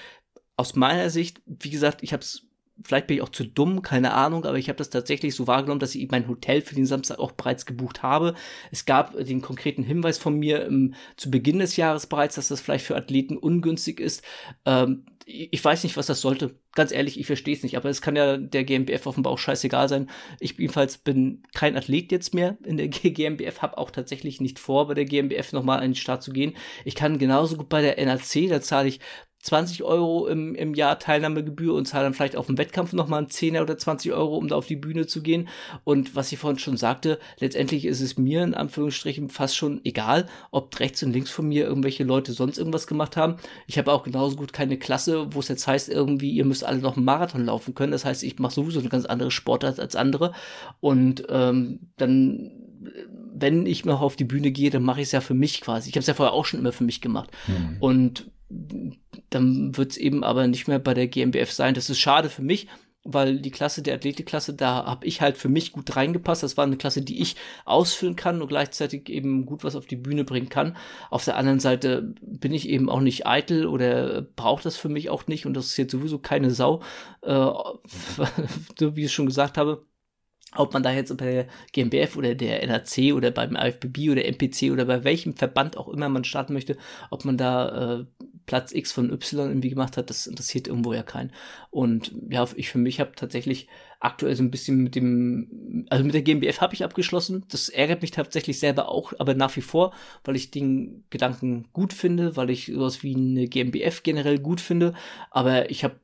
aus meiner Sicht, wie gesagt, ich habe es vielleicht bin ich auch zu dumm, keine Ahnung, aber ich habe das tatsächlich so wahrgenommen, dass ich mein Hotel für den Samstag auch bereits gebucht habe. Es gab den konkreten Hinweis von mir ähm, zu Beginn des Jahres bereits, dass das vielleicht für Athleten ungünstig ist. Ähm, ich weiß nicht, was das sollte. Ganz ehrlich, ich verstehe es nicht. Aber es kann ja der GmbF offenbar auch scheißegal sein. Ich jedenfalls bin kein Athlet jetzt mehr in der GmbF, habe auch tatsächlich nicht vor, bei der GmbF nochmal an den Start zu gehen. Ich kann genauso gut bei der NAC, da zahle ich 20 Euro im, im Jahr Teilnahmegebühr und zahle dann vielleicht auf dem Wettkampf nochmal einen 10 oder 20 Euro, um da auf die Bühne zu gehen. Und was ich vorhin schon sagte, letztendlich ist es mir in Anführungsstrichen fast schon egal, ob rechts und links von mir irgendwelche Leute sonst irgendwas gemacht haben. Ich habe auch genauso gut keine Klasse, wo es jetzt heißt, irgendwie, ihr müsst alle noch einen Marathon laufen können. Das heißt, ich mache sowieso eine ganz andere Sportart als andere. Und ähm, dann wenn ich noch auf die Bühne gehe, dann mache ich es ja für mich quasi. Ich habe es ja vorher auch schon immer für mich gemacht. Mhm. Und dann wird es eben aber nicht mehr bei der GmbF sein. Das ist schade für mich, weil die Klasse der Athletikklasse, da habe ich halt für mich gut reingepasst. Das war eine Klasse, die ich ausfüllen kann und gleichzeitig eben gut was auf die Bühne bringen kann. Auf der anderen Seite bin ich eben auch nicht eitel oder brauche das für mich auch nicht und das ist jetzt sowieso keine Sau, äh, so wie ich schon gesagt habe ob man da jetzt bei der GmbF oder der NRC oder beim AFBB oder MPC oder bei welchem Verband auch immer man starten möchte, ob man da äh, Platz X von Y irgendwie gemacht hat, das interessiert irgendwo ja keinen. Und ja, ich für mich habe tatsächlich aktuell so ein bisschen mit dem, also mit der GmbF habe ich abgeschlossen. Das ärgert mich tatsächlich selber auch, aber nach wie vor, weil ich den Gedanken gut finde, weil ich sowas wie eine GmbF generell gut finde. Aber ich habe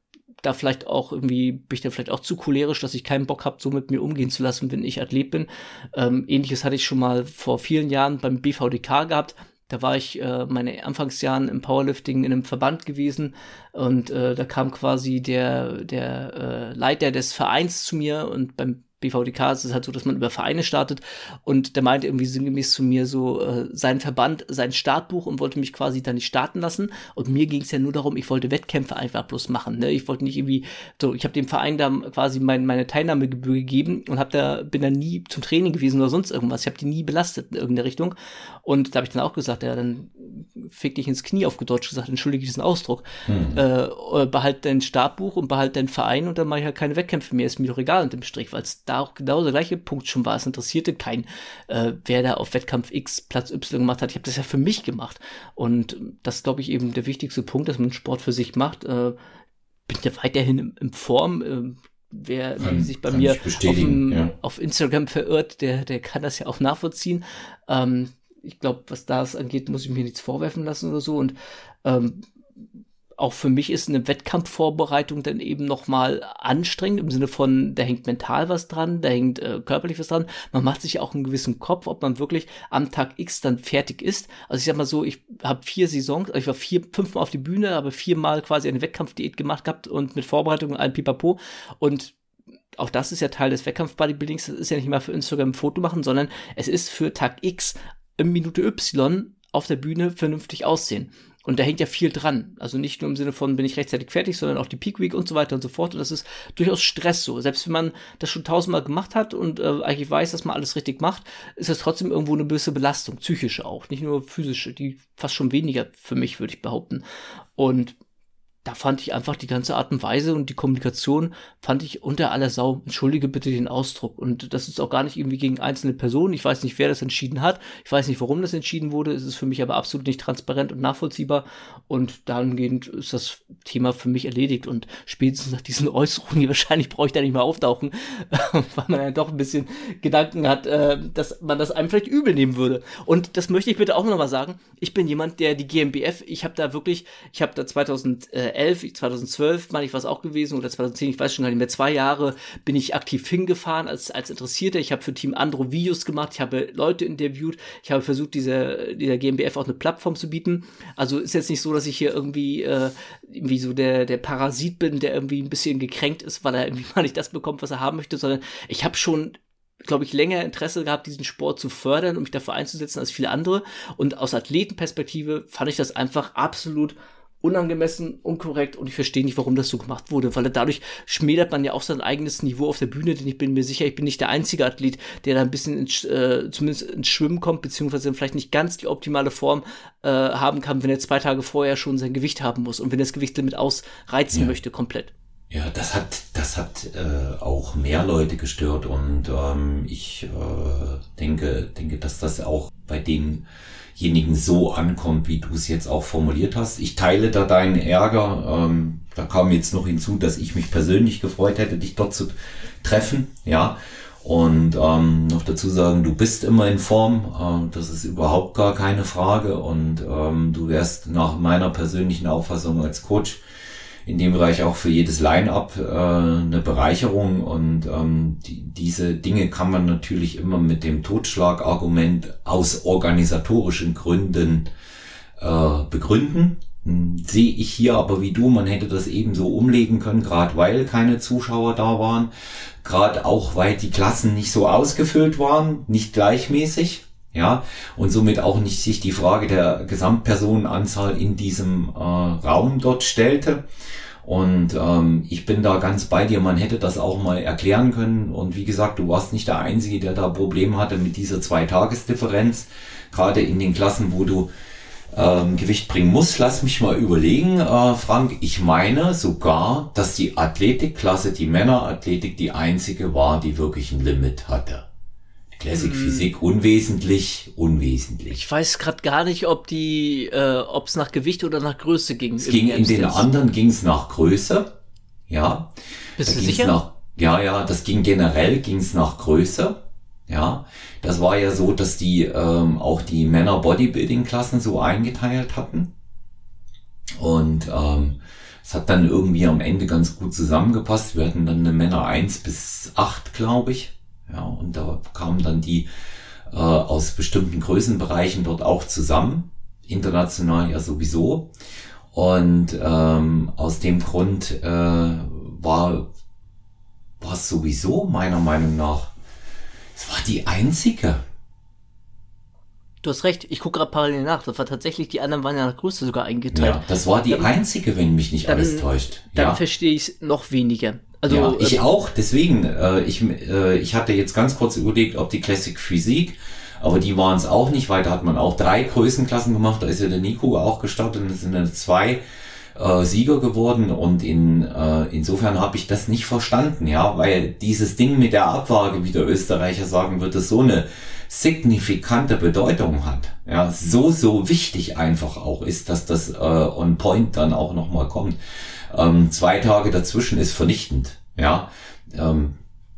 da vielleicht auch irgendwie, bin ich da vielleicht auch zu cholerisch, dass ich keinen Bock habe, so mit mir umgehen zu lassen, wenn ich Athlet bin. Ähm, ähnliches hatte ich schon mal vor vielen Jahren beim BVDK gehabt. Da war ich äh, meine Anfangsjahren im Powerlifting in einem Verband gewesen und äh, da kam quasi der, der äh, Leiter des Vereins zu mir und beim BVDK ist es halt so, dass man über Vereine startet und der meinte irgendwie sinngemäß zu mir so äh, sein Verband, sein Startbuch und wollte mich quasi da nicht starten lassen und mir ging es ja nur darum, ich wollte Wettkämpfe einfach bloß machen, ne? Ich wollte nicht irgendwie so, ich habe dem Verein da quasi mein, meine Teilnahmegebühr gegeben und hab da bin da nie zum Training gewesen oder sonst irgendwas. Ich habe die nie belastet in irgendeiner Richtung und da habe ich dann auch gesagt, ja, dann fick dich ins Knie auf Deutsch gesagt, entschuldige diesen Ausdruck. Mhm. Äh, behalt dein Startbuch und behalt deinen Verein und dann mache ich halt keine Wettkämpfe mehr, ist mir doch egal unter dem Strich, weil es da auch genau der gleiche Punkt schon war. Es interessierte kein, äh, wer da auf Wettkampf X Platz Y gemacht hat. Ich habe das ja für mich gemacht. Und das glaube ich eben der wichtigste Punkt, dass man Sport für sich macht. Äh, bin ja weiterhin im, im Form. Äh, wer kann, sich bei mir auf, ja. auf, Instagram verirrt, der, der kann das ja auch nachvollziehen. Ähm, ich glaube, was das angeht, muss ich mir nichts vorwerfen lassen oder so. Und ähm, auch für mich ist eine Wettkampfvorbereitung dann eben nochmal anstrengend im Sinne von, da hängt mental was dran, da hängt äh, körperlich was dran. Man macht sich auch einen gewissen Kopf, ob man wirklich am Tag X dann fertig ist. Also ich sag mal so, ich habe vier Saisons, ich war vier, fünfmal auf die Bühne, habe viermal quasi eine Wettkampfdiät gemacht gehabt und mit Vorbereitung und allem Pipapo und auch das ist ja Teil des Wettkampf-Bodybuildings, das ist ja nicht mal für Instagram ein Foto machen, sondern es ist für Tag X in Minute Y auf der Bühne vernünftig aussehen. Und da hängt ja viel dran. Also nicht nur im Sinne von, bin ich rechtzeitig fertig, sondern auch die Peak Week und so weiter und so fort. Und das ist durchaus Stress so. Selbst wenn man das schon tausendmal gemacht hat und äh, eigentlich weiß, dass man alles richtig macht, ist das trotzdem irgendwo eine gewisse Belastung, psychische auch, nicht nur physische, die fast schon weniger für mich, würde ich behaupten. Und da fand ich einfach die ganze Art und Weise und die Kommunikation fand ich unter aller Sau. Entschuldige bitte den Ausdruck. Und das ist auch gar nicht irgendwie gegen einzelne Personen. Ich weiß nicht, wer das entschieden hat. Ich weiß nicht, warum das entschieden wurde. Es ist für mich aber absolut nicht transparent und nachvollziehbar. Und dahingehend ist das Thema für mich erledigt. Und spätestens nach diesen Äußerungen, wahrscheinlich brauche ich da nicht mehr auftauchen, weil man ja doch ein bisschen Gedanken hat, äh, dass man das einem vielleicht übel nehmen würde. Und das möchte ich bitte auch nochmal sagen. Ich bin jemand, der die GmbF, ich habe da wirklich, ich habe da 2000 2011, 2012 meine ich was auch gewesen oder 2010, ich weiß schon gar nicht mehr, zwei Jahre bin ich aktiv hingefahren als, als Interessierter. Ich habe für Team Andro Videos gemacht, ich habe Leute interviewt, ich habe versucht, dieser, dieser GmbF auch eine Plattform zu bieten. Also ist jetzt nicht so, dass ich hier irgendwie, äh, irgendwie so der, der Parasit bin, der irgendwie ein bisschen gekränkt ist, weil er irgendwie mal nicht das bekommt, was er haben möchte, sondern ich habe schon glaube ich, länger Interesse gehabt, diesen Sport zu fördern und mich dafür einzusetzen als viele andere. Und aus Athletenperspektive fand ich das einfach absolut unangemessen, unkorrekt und ich verstehe nicht, warum das so gemacht wurde, weil dadurch schmälert man ja auch sein eigenes Niveau auf der Bühne, denn ich bin mir sicher, ich bin nicht der einzige Athlet, der da ein bisschen ins, äh, zumindest ins Schwimmen kommt, beziehungsweise vielleicht nicht ganz die optimale Form äh, haben kann, wenn er zwei Tage vorher schon sein Gewicht haben muss und wenn er das Gewichtslimit ausreizen ja. möchte komplett. Ja, das hat, das hat äh, auch mehr Leute gestört und ähm, ich äh, denke, denke, dass das auch bei den demjenigen so ankommt, wie du es jetzt auch formuliert hast. Ich teile da deinen Ärger. Ähm, da kam jetzt noch hinzu, dass ich mich persönlich gefreut hätte, dich dort zu treffen. Ja. Und ähm, noch dazu sagen, du bist immer in Form, ähm, das ist überhaupt gar keine Frage. Und ähm, du wärst nach meiner persönlichen Auffassung als Coach in dem Bereich auch für jedes Line-up äh, eine Bereicherung und ähm, die, diese Dinge kann man natürlich immer mit dem Totschlagargument aus organisatorischen Gründen äh, begründen. Hm, sehe ich hier aber wie du, man hätte das ebenso umlegen können, gerade weil keine Zuschauer da waren, gerade auch weil die Klassen nicht so ausgefüllt waren, nicht gleichmäßig. Ja, und somit auch nicht sich die Frage der Gesamtpersonenanzahl in diesem äh, Raum dort stellte. Und ähm, ich bin da ganz bei dir, man hätte das auch mal erklären können. Und wie gesagt, du warst nicht der Einzige, der da Probleme hatte mit dieser Zwei-Tages-Differenz. Gerade in den Klassen, wo du ähm, Gewicht bringen musst. Lass mich mal überlegen, äh, Frank. Ich meine sogar, dass die Athletikklasse, die Männerathletik, die einzige war, die wirklich ein Limit hatte. Classic hm. Physik unwesentlich, unwesentlich. Ich weiß gerade gar nicht, ob die, äh, ob es nach Gewicht oder nach Größe ging. Es ging in den anderen ging es nach Größe, ja. Bist da du sicher? Nach, ja, ja, das ging generell ging es nach Größe, ja. Das war ja so, dass die ähm, auch die Männer Bodybuilding-Klassen so eingeteilt hatten und ähm, es hat dann irgendwie am Ende ganz gut zusammengepasst. Wir hatten dann eine Männer 1 bis 8, glaube ich. Ja, und da kamen dann die äh, aus bestimmten Größenbereichen dort auch zusammen, international ja sowieso. Und ähm, aus dem Grund äh, war war es sowieso meiner Meinung nach, es war die einzige. Du hast recht, ich gucke gerade parallel nach. Das war tatsächlich, die anderen waren ja nach Größe sogar eingeteilt. Ja, das war die dann, einzige, wenn mich nicht dann, alles täuscht. Dann ja. verstehe ich es noch weniger. Also, ja, ich äh, auch, deswegen, äh, ich, äh, ich hatte jetzt ganz kurz überlegt, ob die Classic Physik, aber die waren es auch nicht, weil da hat man auch drei Größenklassen gemacht, da ist ja der Nico auch gestartet und es sind dann zwei äh, Sieger geworden. Und in, äh, insofern habe ich das nicht verstanden, ja, weil dieses Ding mit der Abwaage, wie der Österreicher sagen würde, so eine signifikante Bedeutung hat, ja, so, so wichtig einfach auch ist, dass das äh, on point dann auch nochmal kommt. Ähm, zwei Tage dazwischen ist vernichtend. Ja, ähm,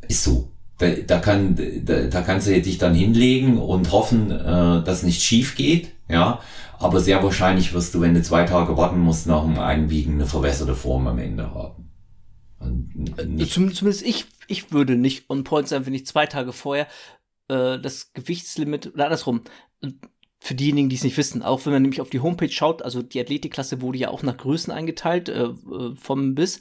ist so. Da, da, kann, da, da kannst du dich dann hinlegen und hoffen, äh, dass nicht schief geht. Ja, aber sehr wahrscheinlich wirst du, wenn du zwei Tage warten musst, nach dem Einbiegen eine verwässerte Form am Ende haben. Zumindest ich, ich würde nicht on point sein, wenn ich zwei Tage vorher äh, das Gewichtslimit oder andersrum für diejenigen, die es nicht wissen, auch wenn man nämlich auf die Homepage schaut, also die Athletikklasse wurde ja auch nach Größen eingeteilt, äh, äh, vom bis,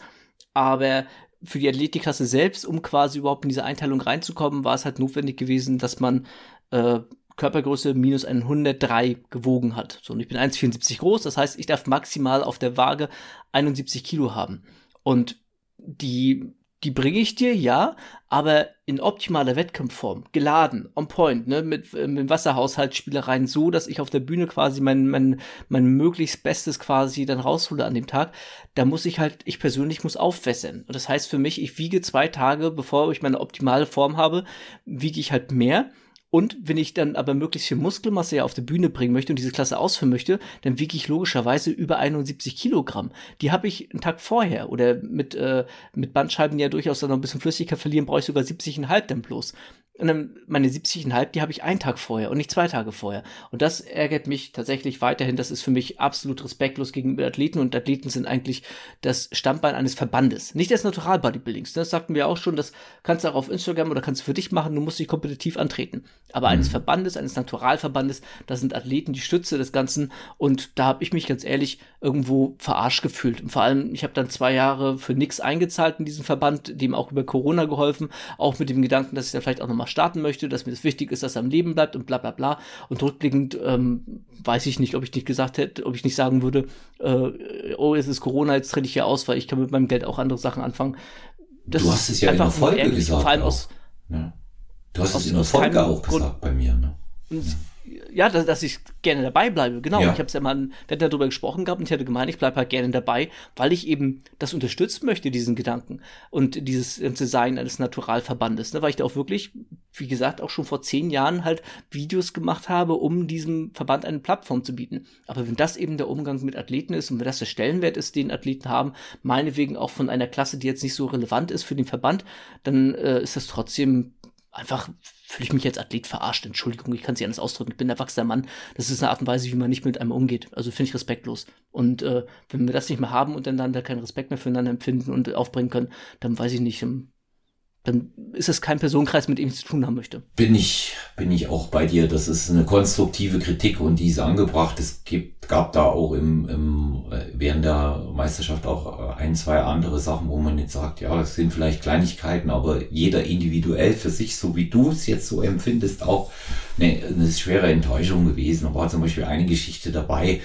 aber für die Athletikklasse selbst, um quasi überhaupt in diese Einteilung reinzukommen, war es halt notwendig gewesen, dass man äh, Körpergröße minus 103 gewogen hat. So, und ich bin 1,74 groß, das heißt, ich darf maximal auf der Waage 71 Kilo haben. Und die die bringe ich dir, ja, aber in optimaler Wettkampfform, geladen, on point, ne, mit, äh, mit Wasserhaushaltsspielereien, so, dass ich auf der Bühne quasi mein, mein, mein möglichst Bestes quasi dann raushole an dem Tag, da muss ich halt, ich persönlich muss aufwässern. Und das heißt für mich, ich wiege zwei Tage, bevor ich meine optimale Form habe, wiege ich halt mehr und wenn ich dann aber möglichst viel Muskelmasse ja auf die Bühne bringen möchte und diese Klasse ausführen möchte, dann wiege ich logischerweise über 71 Kilogramm. Die habe ich einen Tag vorher oder mit, äh, mit Bandscheiben, die ja durchaus dann noch ein bisschen Flüssigkeit verlieren, brauche ich sogar 70,5 dann bloß. Und dann meine 70,5, die habe ich einen Tag vorher und nicht zwei Tage vorher. Und das ärgert mich tatsächlich weiterhin. Das ist für mich absolut respektlos gegenüber Athleten und Athleten sind eigentlich das Stammbein eines Verbandes. Nicht des Natural Bodybuildings. Das sagten wir auch schon. Das kannst du auch auf Instagram oder kannst du für dich machen. Du musst dich kompetitiv antreten. Aber mhm. eines Verbandes, eines Naturalverbandes, da sind Athleten die Stütze des Ganzen. Und da habe ich mich ganz ehrlich irgendwo verarscht gefühlt. Und vor allem, ich habe dann zwei Jahre für nichts eingezahlt in diesen Verband, dem auch über Corona geholfen. Auch mit dem Gedanken, dass ich da vielleicht auch nochmal starten möchte, dass mir das wichtig ist, dass er am Leben bleibt und bla bla bla. Und rückblickend ähm, weiß ich nicht, ob ich nicht gesagt hätte, ob ich nicht sagen würde, äh, oh, jetzt ist Corona, jetzt trete ich hier aus, weil ich kann mit meinem Geld auch andere Sachen anfangen. Das du hast es ja in der Folge gesagt. Vor allem aus, ja. Du hast es in der Folge auch Grund, gesagt bei mir. Ne? Ja dass, dass ich gerne dabei bleibe. Genau. Ja. Ich habe es ja mal, wir hatten darüber gesprochen gehabt und ich hatte gemeint, ich bleibe halt gerne dabei, weil ich eben das unterstützen möchte, diesen Gedanken und dieses ganze Sein eines Naturalverbandes. Ne? Weil ich da auch wirklich, wie gesagt, auch schon vor zehn Jahren halt Videos gemacht habe, um diesem Verband eine Plattform zu bieten. Aber wenn das eben der Umgang mit Athleten ist und wenn das der Stellenwert ist, den Athleten haben, meinetwegen auch von einer Klasse, die jetzt nicht so relevant ist für den Verband, dann äh, ist das trotzdem einfach fühle ich mich als Athlet verarscht. Entschuldigung, ich kann nicht anders ausdrücken. Ich bin ein erwachsener Mann. Das ist eine Art und Weise, wie man nicht mit einem umgeht. Also finde ich respektlos. Und äh, wenn wir das nicht mehr haben und dann, dann da keinen Respekt mehr füreinander empfinden und aufbringen können, dann weiß ich nicht, ähm, dann ist es kein Personenkreis, mit dem ich zu tun haben möchte. Bin ich, bin ich auch bei dir. Das ist eine konstruktive Kritik und die ist angebracht. Es gibt, gab da auch im, im, während der Meisterschaft auch ein, zwei andere Sachen, wo man jetzt sagt, ja, es sind vielleicht Kleinigkeiten, aber jeder individuell für sich, so wie du es jetzt so empfindest, auch eine, eine schwere Enttäuschung gewesen. Da war zum Beispiel eine Geschichte dabei,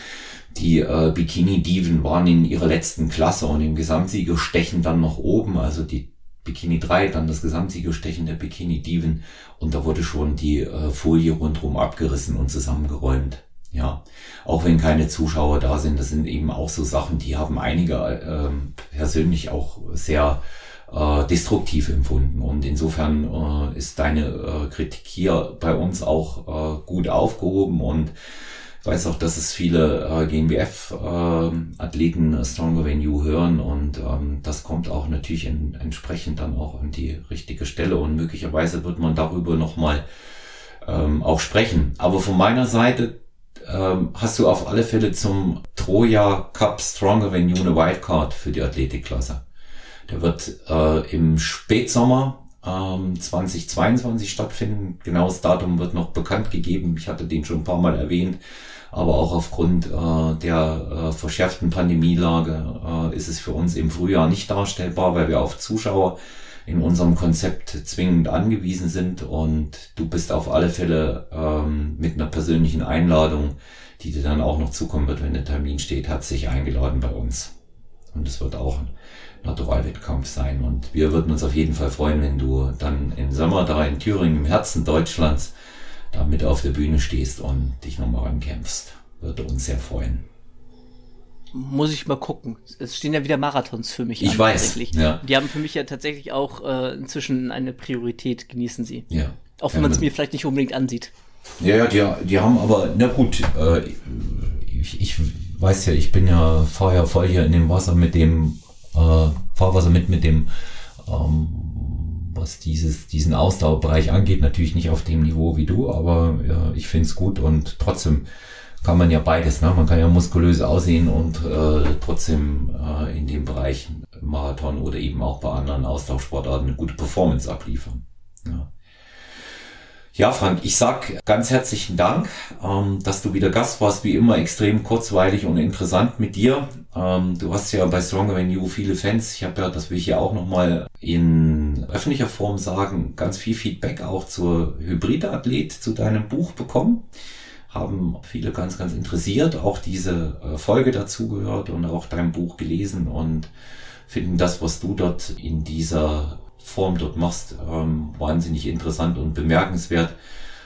die äh, Bikini-Diven waren in ihrer letzten Klasse und im Gesamtsieger stechen dann noch oben, also die Bikini 3, dann das Gesamtsiegerstechen der Bikini Diven und da wurde schon die äh, Folie rundherum abgerissen und zusammengeräumt. Ja, auch wenn keine Zuschauer da sind, das sind eben auch so Sachen, die haben einige äh, persönlich auch sehr äh, destruktiv empfunden. Und insofern äh, ist deine äh, Kritik hier bei uns auch äh, gut aufgehoben und ich weiß auch, dass es viele äh, GmbF-Athleten äh, Stronger Than You hören und ähm, das kommt auch natürlich in, entsprechend dann auch an die richtige Stelle und möglicherweise wird man darüber nochmal ähm, auch sprechen. Aber von meiner Seite ähm, hast du auf alle Fälle zum Troja Cup Stronger Than You eine Wildcard für die Athletikklasse. Der wird äh, im Spätsommer 2022 ähm, stattfinden. Genaues Datum wird noch bekannt gegeben. Ich hatte den schon ein paar Mal erwähnt aber auch aufgrund äh, der äh, verschärften Pandemielage äh, ist es für uns im Frühjahr nicht darstellbar, weil wir auf Zuschauer in unserem Konzept zwingend angewiesen sind und du bist auf alle Fälle ähm, mit einer persönlichen Einladung, die dir dann auch noch zukommen wird, wenn der Termin steht, herzlich eingeladen bei uns. Und es wird auch Naturalwettkampf sein. Und wir würden uns auf jeden Fall freuen, wenn du dann im Sommer da in Thüringen, im Herzen Deutschlands, da mit auf der Bühne stehst und dich nochmal rankämpfst. Würde uns sehr freuen. Muss ich mal gucken. Es stehen ja wieder Marathons für mich. Ich an, weiß. Ja. Die haben für mich ja tatsächlich auch äh, inzwischen eine Priorität, genießen sie. Ja. Auch wenn man es mir vielleicht nicht unbedingt ansieht. Ja, ja, die, die haben aber, na gut, äh, ich, ich weiß ja, ich bin ja, ja voll hier in dem Wasser mit dem, äh, Fahrwasser mit, mit dem ähm, was dieses, diesen Ausdauerbereich angeht, natürlich nicht auf dem Niveau wie du, aber ja, ich finde es gut und trotzdem kann man ja beides. Ne? Man kann ja muskulös aussehen und äh, trotzdem äh, in dem Bereich Marathon oder eben auch bei anderen Austauschsportarten eine gute Performance abliefern. Ja. Ja, Frank, ich sag ganz herzlichen Dank, ähm, dass du wieder Gast warst. Wie immer extrem kurzweilig und interessant mit dir. Ähm, du hast ja bei Stronger Than You viele Fans. Ich habe ja, das will ich ja auch nochmal in öffentlicher Form sagen, ganz viel Feedback auch zur Hybride-Athlet, zu deinem Buch bekommen. Haben viele ganz, ganz interessiert, auch diese äh, Folge dazu gehört und auch dein Buch gelesen und finden das, was du dort in dieser Form dort machst, ähm, wahnsinnig interessant und bemerkenswert.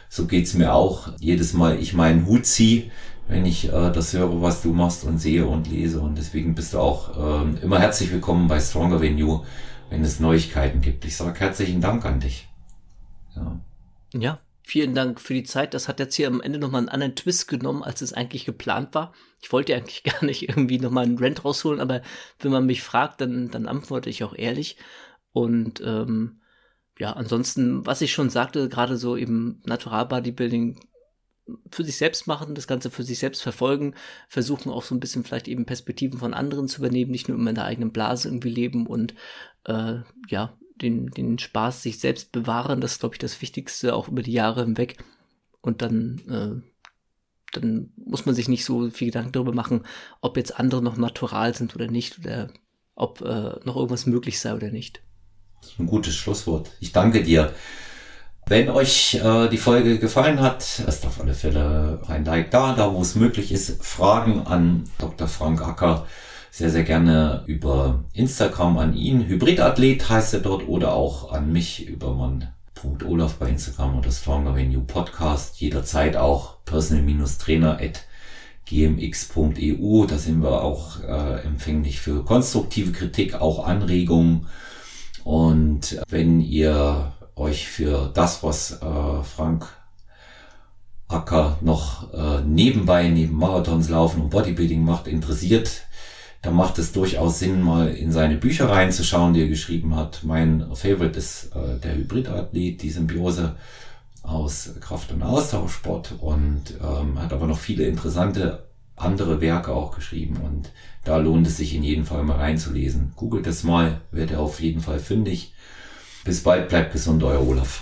So geht's mir auch. Jedes Mal ich meinen Hut ziehe, wenn ich äh, das höre, was du machst und sehe und lese. Und deswegen bist du auch ähm, immer herzlich willkommen bei Stronger Venue, wenn es Neuigkeiten gibt. Ich sage herzlichen Dank an dich. Ja. ja, vielen Dank für die Zeit. Das hat jetzt hier am Ende nochmal einen anderen Twist genommen, als es eigentlich geplant war. Ich wollte eigentlich gar nicht irgendwie nochmal einen Rent rausholen, aber wenn man mich fragt, dann, dann antworte ich auch ehrlich. Und ähm, ja, ansonsten, was ich schon sagte, gerade so eben Natural Bodybuilding für sich selbst machen, das Ganze für sich selbst verfolgen, versuchen auch so ein bisschen vielleicht eben Perspektiven von anderen zu übernehmen, nicht nur immer in der eigenen Blase irgendwie leben und äh, ja, den, den Spaß sich selbst bewahren, das ist, glaube ich, das Wichtigste, auch über die Jahre hinweg. Und dann, äh, dann muss man sich nicht so viel Gedanken darüber machen, ob jetzt andere noch natural sind oder nicht, oder ob äh, noch irgendwas möglich sei oder nicht. Ein gutes Schlusswort. Ich danke dir. Wenn euch äh, die Folge gefallen hat, lasst auf alle Fälle ein Like da, da wo es möglich ist. Fragen an Dr. Frank Acker sehr, sehr gerne über Instagram an ihn. Hybridathlet heißt er dort oder auch an mich über man.olaf bei Instagram oder Stronger Venue Podcast. Jederzeit auch personal-trainer at gmx.eu. Da sind wir auch äh, empfänglich für konstruktive Kritik, auch Anregungen und wenn ihr euch für das, was äh, Frank Acker noch äh, nebenbei, neben Marathons laufen und Bodybuilding macht, interessiert, dann macht es durchaus Sinn, mal in seine Bücher reinzuschauen, die er geschrieben hat. Mein Favorite ist äh, der Hybridathlet, die Symbiose aus Kraft- und Austauschsport und ähm, hat aber noch viele interessante andere Werke auch geschrieben und da lohnt es sich in jedem Fall mal reinzulesen. Googelt es mal, werdet ihr auf jeden Fall fündig. Bis bald, bleibt gesund, euer Olaf.